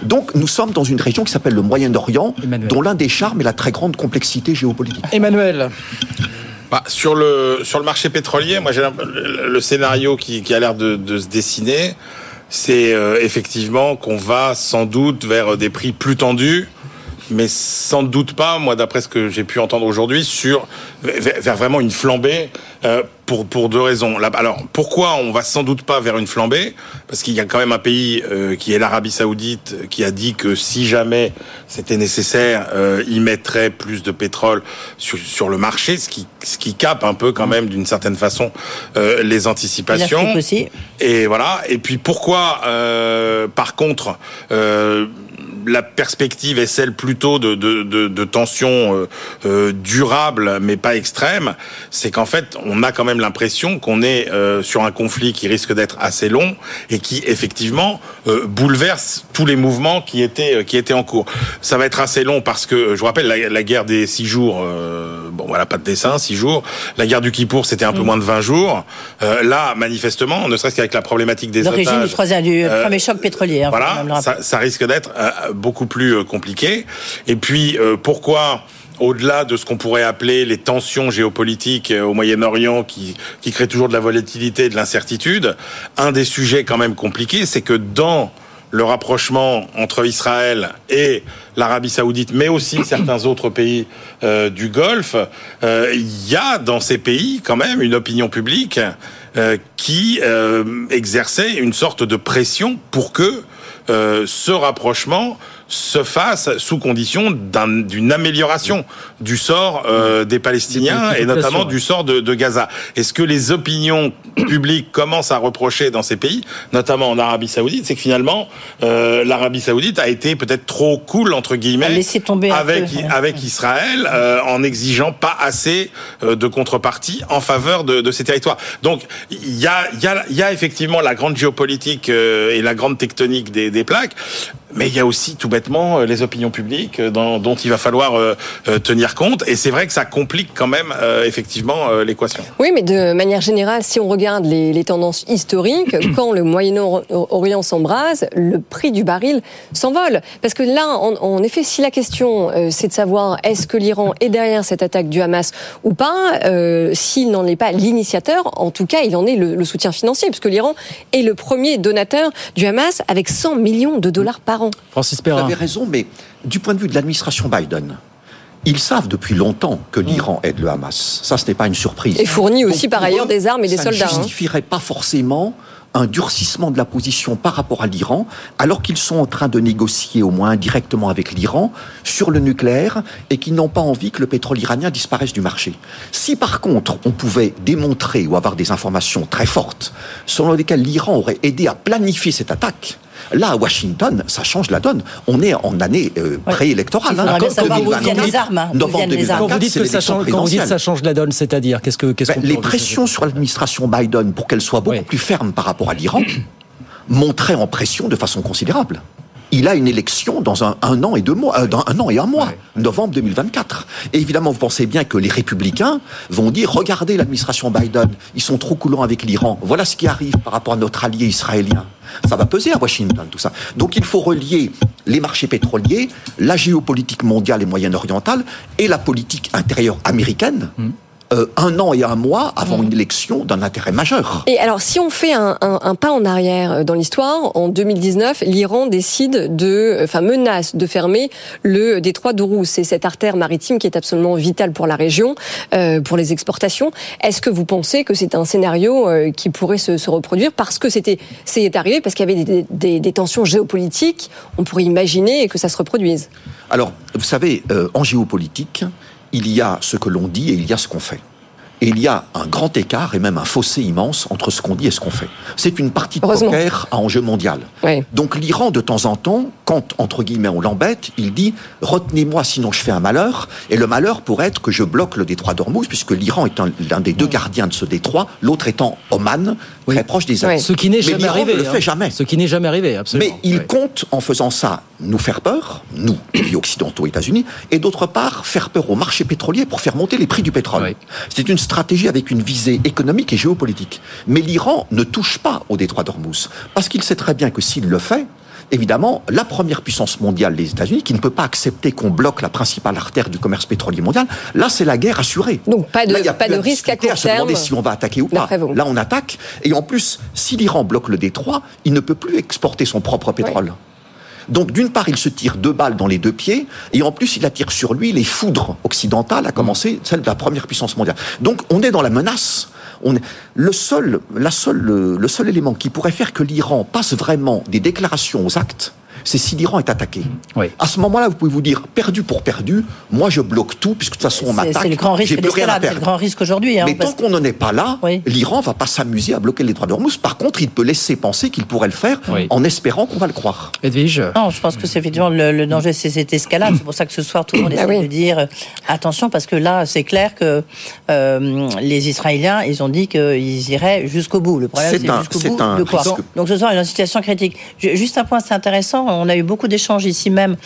Donc nous sommes dans une région qui s'appelle le Moyen-Orient, dont l'un des charmes est la très grande complexité géopolitique. Emmanuel. Bah, sur, le, sur le marché pétrolier, moi j'ai le scénario qui, a l'air de, se dessiner, c'est euh, effectivement qu'on va sans doute vers des prix plus tendus mais sans doute pas, moi d'après ce que j'ai pu entendre aujourd'hui, sur vers vraiment une flambée euh, pour pour deux raisons. Alors pourquoi on va sans doute pas vers une flambée? Parce qu'il y a quand même un pays euh, qui est l'Arabie Saoudite qui a dit que si jamais c'était nécessaire, euh, il mettrait plus de pétrole sur, sur le marché, ce qui ce qui cape un peu quand même d'une certaine façon euh, les anticipations. Aussi. Et voilà. Et puis pourquoi, par contre la perspective est celle plutôt de, de, de, de tensions euh, euh, durables, mais pas extrêmes, c'est qu'en fait, on a quand même l'impression qu'on est euh, sur un conflit qui risque d'être assez long et qui effectivement bouleverse tous les mouvements qui étaient qui étaient en cours. Ça va être assez long parce que je vous rappelle la, guerre des six jours. bon, voilà, pas de dessin, six jours. La guerre du Kippour, c'était un peu mm. moins de 20 jours. là, manifestement, ne serait-ce qu'avec la problématique des otages. L'origine du troisième, du premier choc pétrolier. Hein, voilà, ça, ça risque d'être beaucoup plus euh, compliqué. Et puis, euh, pourquoi au-delà de ce qu'on pourrait appeler les tensions géopolitiques euh, au Moyen-Orient qui, qui créent toujours de la volatilité et de l'incertitude, un des sujets quand même compliqués, c'est que dans le rapprochement entre Israël et l'Arabie saoudite, mais aussi certains autres pays du Golfe, il y a dans ces pays quand même une opinion publique qui exerçait une sorte de pression pour que ce rapprochement se fasse sous condition d'une amélioration du sort euh, des Palestiniens et notamment du sort de, de Gaza. Est-ce que les opinions publiques commencent à reprocher dans ces pays, notamment en Arabie Saoudite, c'est que finalement euh, l'Arabie Saoudite a été peut-être trop cool entre guillemets tomber avec avec Israël euh, en exigeant pas assez euh, de contrepartie en faveur de, de ces territoires. Donc il y a il y a y a effectivement la grande géopolitique euh, et la grande tectonique des, des plaques. Mais il y a aussi tout bêtement euh, les opinions publiques euh, dont il va falloir euh, tenir compte. Et c'est vrai que ça complique quand même effectivement l'équation. Oui, mais de manière générale, si on regarde les, tendances historiques, quand le Moyen-Orient s'embrase, le prix du baril s'envole. Parce que là, en, effet, si la question c'est de savoir est-ce que l'Iran est derrière cette attaque du Hamas ou pas, s'il n'en est pas l'initiateur, en tout cas, il en est le, soutien financier, puisque l'Iran est le premier donateur du Hamas avec 100 millions de dollars par an. Francis Perrin. Vous avez raison, mais du point de vue de l'administration Biden, Ils savent depuis longtemps que l'Iran aide le Hamas. Ça, ce n'est pas une surprise. Et fournit aussi par ailleurs des armes et des soldats. Ça ne hein. justifierait pas forcément un durcissement de la position par rapport à l'Iran, alors qu'ils sont en train de négocier au moins directement avec l'Iran sur le nucléaire et qu'ils n'ont pas envie que le pétrole iranien disparaisse du marché. Si par contre on pouvait démontrer ou avoir des informations très fortes selon lesquelles l'Iran aurait aidé à planifier cette attaque, Là, à Washington, ça change la donne. On est en année euh, préélectorale. Hein. les armes. Hein. Novembre 2024, quand vous dites que ça change, quand vous dites ça change la donne, c'est-à-dire qu'est-ce que qu'est-ce ben, Les pressions sur l'administration Biden pour qu'elle soit beaucoup plus ferme par rapport à l'Iran montraient en pression de façon considérable il a une élection dans un, an et deux mois, euh, dans un an et un mois, novembre 2024. Et évidemment, vous pensez bien que les républicains vont dire regardez l'administration Biden, ils sont trop coulants avec l'Iran. Voilà ce qui arrive par rapport à notre allié israélien. Ça va peser à Washington, tout ça. Donc il faut relier les marchés pétroliers, la géopolitique mondiale et moyenne-orientale et la politique intérieure américaine. Hmm. Euh, un an et un mois avant une élection d'un intérêt majeur. Et alors, si on fait un, pas en arrière euh, dans l'histoire, en 2019, l'Iran décide de, enfin, menace de fermer le détroit d'Ourous. C'est cette artère maritime qui est absolument vitale pour la région, euh, pour les exportations. Est-ce que vous pensez que c'est un scénario qui pourrait se, reproduire parce que c'était, c'est arrivé parce qu'il y avait des, tensions géopolitiques On pourrait imaginer que ça se reproduise? Alors, vous savez, en géopolitique, il y a ce que l'on dit et il y a ce qu'on fait. Et il y a un grand écart et même un fossé immense entre ce qu'on dit et ce qu'on fait. C'est une partie de poker à enjeu mondial. Donc l'Iran, de temps en temps, quand, entre guillemets, on l'embête, il dit « retenez-moi sinon je fais un malheur ». Et le malheur pourrait être que je bloque le détroit d'Ormuz, puisque l'Iran est l'un des deux gardiens de ce détroit, l'autre étant Oman, très proche des. Ce qui n'est jamais arrivé. ne le fait hein. jamais. Ce qui n'est jamais arrivé, absolument. Mais il compte, en faisant ça, nous faire peur, nous, pays occidentaux, États-Unis, et d'autre part, faire peur au marché pétrolier pour faire monter les prix du pétrole. C'est une stratégie avec une visée économique et géopolitique. Mais l'Iran ne touche pas au détroit d'Ormuz, parce qu'il sait très bien que s'il le fait, évidemment, la première puissance mondiale, les États-Unis, qui ne peut pas accepter qu'on bloque la principale artère du commerce pétrolier mondial, là, c'est la guerre assurée. Donc pas de, pas de risque à court à se demander si on va attaquer ou pas. Là, on attaque. Et en plus, si l'Iran bloque le détroit, il ne peut plus exporter son propre pétrole. Donc d'une part, il se tire deux balles dans les deux pieds, et en plus, il attire sur lui les foudres occidentales, à commencer celle de la première puissance mondiale. Donc on est dans la menace. Le, seul, le seul élément qui pourrait faire que l'Iran passe vraiment des déclarations aux actes, c'est si l'Iran est attaqué. À ce moment-là, vous pouvez vous dire, perdu pour perdu, moi je bloque tout, puisque de toute façon on m'attaque. C'est le grand risque C'est le grand risque aujourd'hui. Hein, Mais tant qu'on n'en est pas là, l'Iran va pas s'amuser à bloquer les droits d'Hormuz. Par contre, il peut laisser penser qu'il pourrait le faire en espérant qu'on va le croire. Edwige Non, je pense que c'est évidemment le, danger, c'est cette escalade. C'est pour ça que ce soir, tout le monde ah essaie de dire euh, attention, parce que là, c'est clair que euh, les Israéliens, ils ont dit qu'ils iraient jusqu'au bout. Le problème, c'est jusqu'au bout de quoi Donc ce soir, il y a une situation critique. Juste un point, c'est intéressant on a eu beaucoup d'échanges ici même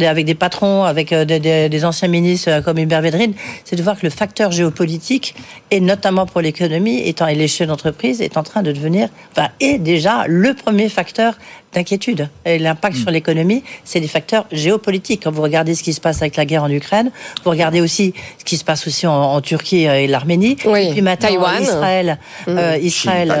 avec des patrons, avec euh, des, anciens ministres euh, comme Hubert Védrine, c'est de voir que le facteur géopolitique, et notamment pour l'économie, étant et l'échelle d'entreprise, est en train de devenir, enfin, est déjà le premier facteur d'inquiétude. Et l'impact sur l'économie, c'est des facteurs géopolitiques. Quand vous regardez ce qui se passe avec la guerre en Ukraine, vous regardez aussi ce qui se passe aussi en, Turquie et l'Arménie. et puis maintenant, Taïwan. Israël, mmh. euh, Israël,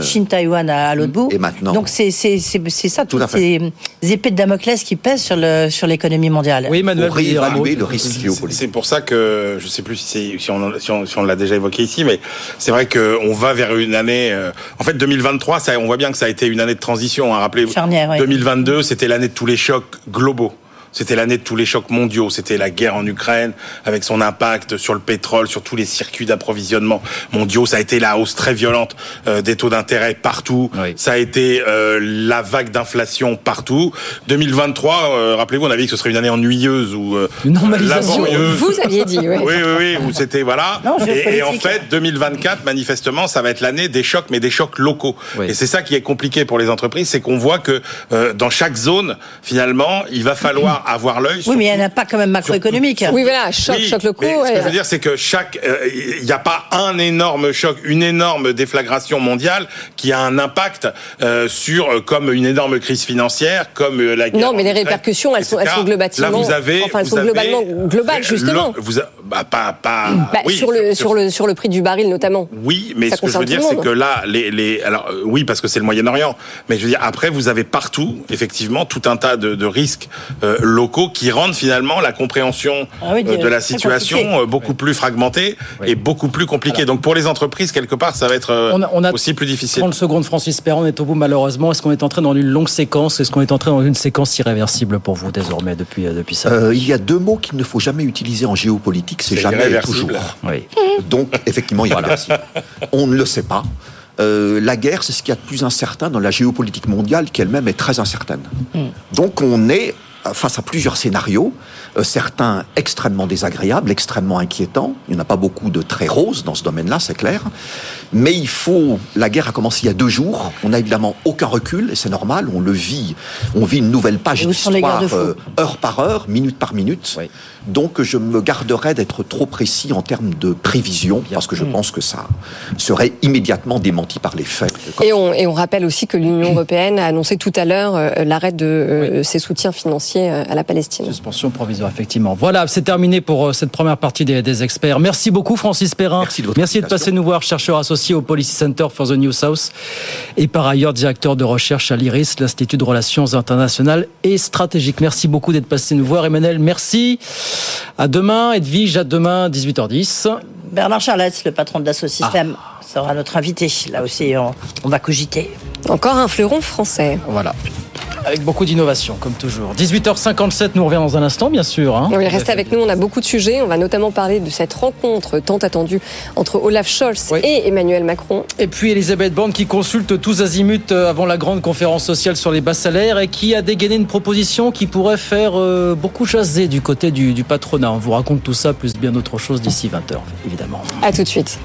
Chine, Taïwan, à, l'autre bout. Et maintenant. Donc c'est ça, toutes ces épées de Damoclès qui pèsent sur le sur l'économie mondiale. Oui, Manuel. Pour réévaluer le risque géopolitique. C'est pour ça que je sais plus si, si on, si on, si on l'a déjà évoqué ici, mais c'est vrai qu'on va vers une année. Euh, en fait, 2023, ça, on voit bien que ça a été une année de transition. Hein, rappelez-vous. 2022, c'était l'année de tous les chocs globaux. C'était l'année de tous les chocs mondiaux. C'était la guerre en Ukraine avec son impact sur le pétrole, sur tous les circuits d'approvisionnement mondiaux. Ça a été la hausse très violente euh, des taux d'intérêt partout. Ça a été euh, la vague d'inflation partout. 2023, euh, rappelez-vous, on avait dit que ce serait une année ennuyeuse ou une normalisation. Vous aviez dit, oui. Oui, oui, oui. Où c'était voilà. et, en fait, 2024, manifestement, ça va être l'année des chocs, mais des chocs locaux. Et c'est ça qui est compliqué pour les entreprises, c'est qu'on voit que dans chaque zone, finalement, il va falloir avoir l'œil. Oui, mais il en a pas quand même macroéconomique. Oui, voilà, choc, choc locaux. ce que je veux dire, c'est que chaque, euh, il n'y a pas un énorme choc, une énorme déflagration mondiale qui a un impact euh, sur, euh, comme une énorme crise financière, comme la guerre. Non, mais les répercussions, elles sont, elles sont globalement. Là, vous avez, enfin, elles sont globalement globales, justement. Vous bah, pas, pas. Bah, oui, sur le sur le sur le prix du baril notamment. Oui, mais ce que je veux dire, c'est que là, les les, alors oui, parce que c'est le Moyen-Orient, mais je veux dire après, vous avez partout, effectivement, tout un tas de, de risques locaux qui rendent finalement la compréhension ah de la situation beaucoup plus fragmentée et beaucoup plus compliquée. Donc pour les entreprises, quelque part, ça va être on a, aussi plus difficile. 30 secondes, Francis Perron, on est au bout malheureusement. Est-ce qu'on est entré dans une longue séquence? Est-ce qu'on est entré dans une séquence irréversible pour vous désormais depuis, depuis ça? Il y a deux mots qu'il ne faut jamais utiliser en géopolitique, c'est jamais et toujours. Oui. Donc effectivement, irréversible. on ne le sait pas. Euh, la guerre, c'est ce qu'il y a de plus incertain dans la géopolitique mondiale, qui elle-même est très incertaine. Mm. Donc on est face à plusieurs scénarios, euh, certains extrêmement désagréables, extrêmement inquiétants. Il n'y en a pas beaucoup de très roses dans ce domaine-là, c'est clair. Mais il faut. La guerre a commencé il y a deux jours. On n'a évidemment aucun recul et c'est normal. On le vit. On vit une nouvelle page d'histoire euh, heure par heure, minute par minute. Donc je me garderai d'être trop précis en termes de prévision parce que je pense que ça serait immédiatement démenti par les faits. Et on, et on rappelle aussi que l'Union européenne a annoncé tout à l'heure euh, l'arrêt de euh, ses soutiens financiers euh, à la Palestine. Suspension provisoire, effectivement. Voilà, c'est terminé pour cette première partie des, des, experts. Merci beaucoup Francis Perrin. Merci de, Merci de passer nous voir, chercheur associé au Policy Center for the New South et par ailleurs directeur de recherche à l'IRIS, l'Institut de Relations internationales et stratégiques. Merci beaucoup d'être passé nous voir. Emmanuel, merci. À demain, Edwige, à demain, 18h10. Bernard Charlès, le patron de ah. Sera notre invité. Là aussi, on va cogiter. Encore un fleuron français. Voilà. Avec beaucoup d'innovation, comme toujours. 18h57, nous revenons dans un instant, bien sûr. Hein. Oui, restez avec nous, on a beaucoup de sujets. On va notamment parler de cette rencontre tant attendue entre Olaf Scholz et Emmanuel Macron. Et puis Elisabeth Borne qui consulte tous azimuts euh, avant la grande conférence sociale sur les bas salaires et qui a dégainé une proposition qui pourrait faire euh, beaucoup jaser du côté du, du patronat. On vous raconte tout ça, plus bien autre chose d'ici 20h, évidemment. A tout de suite.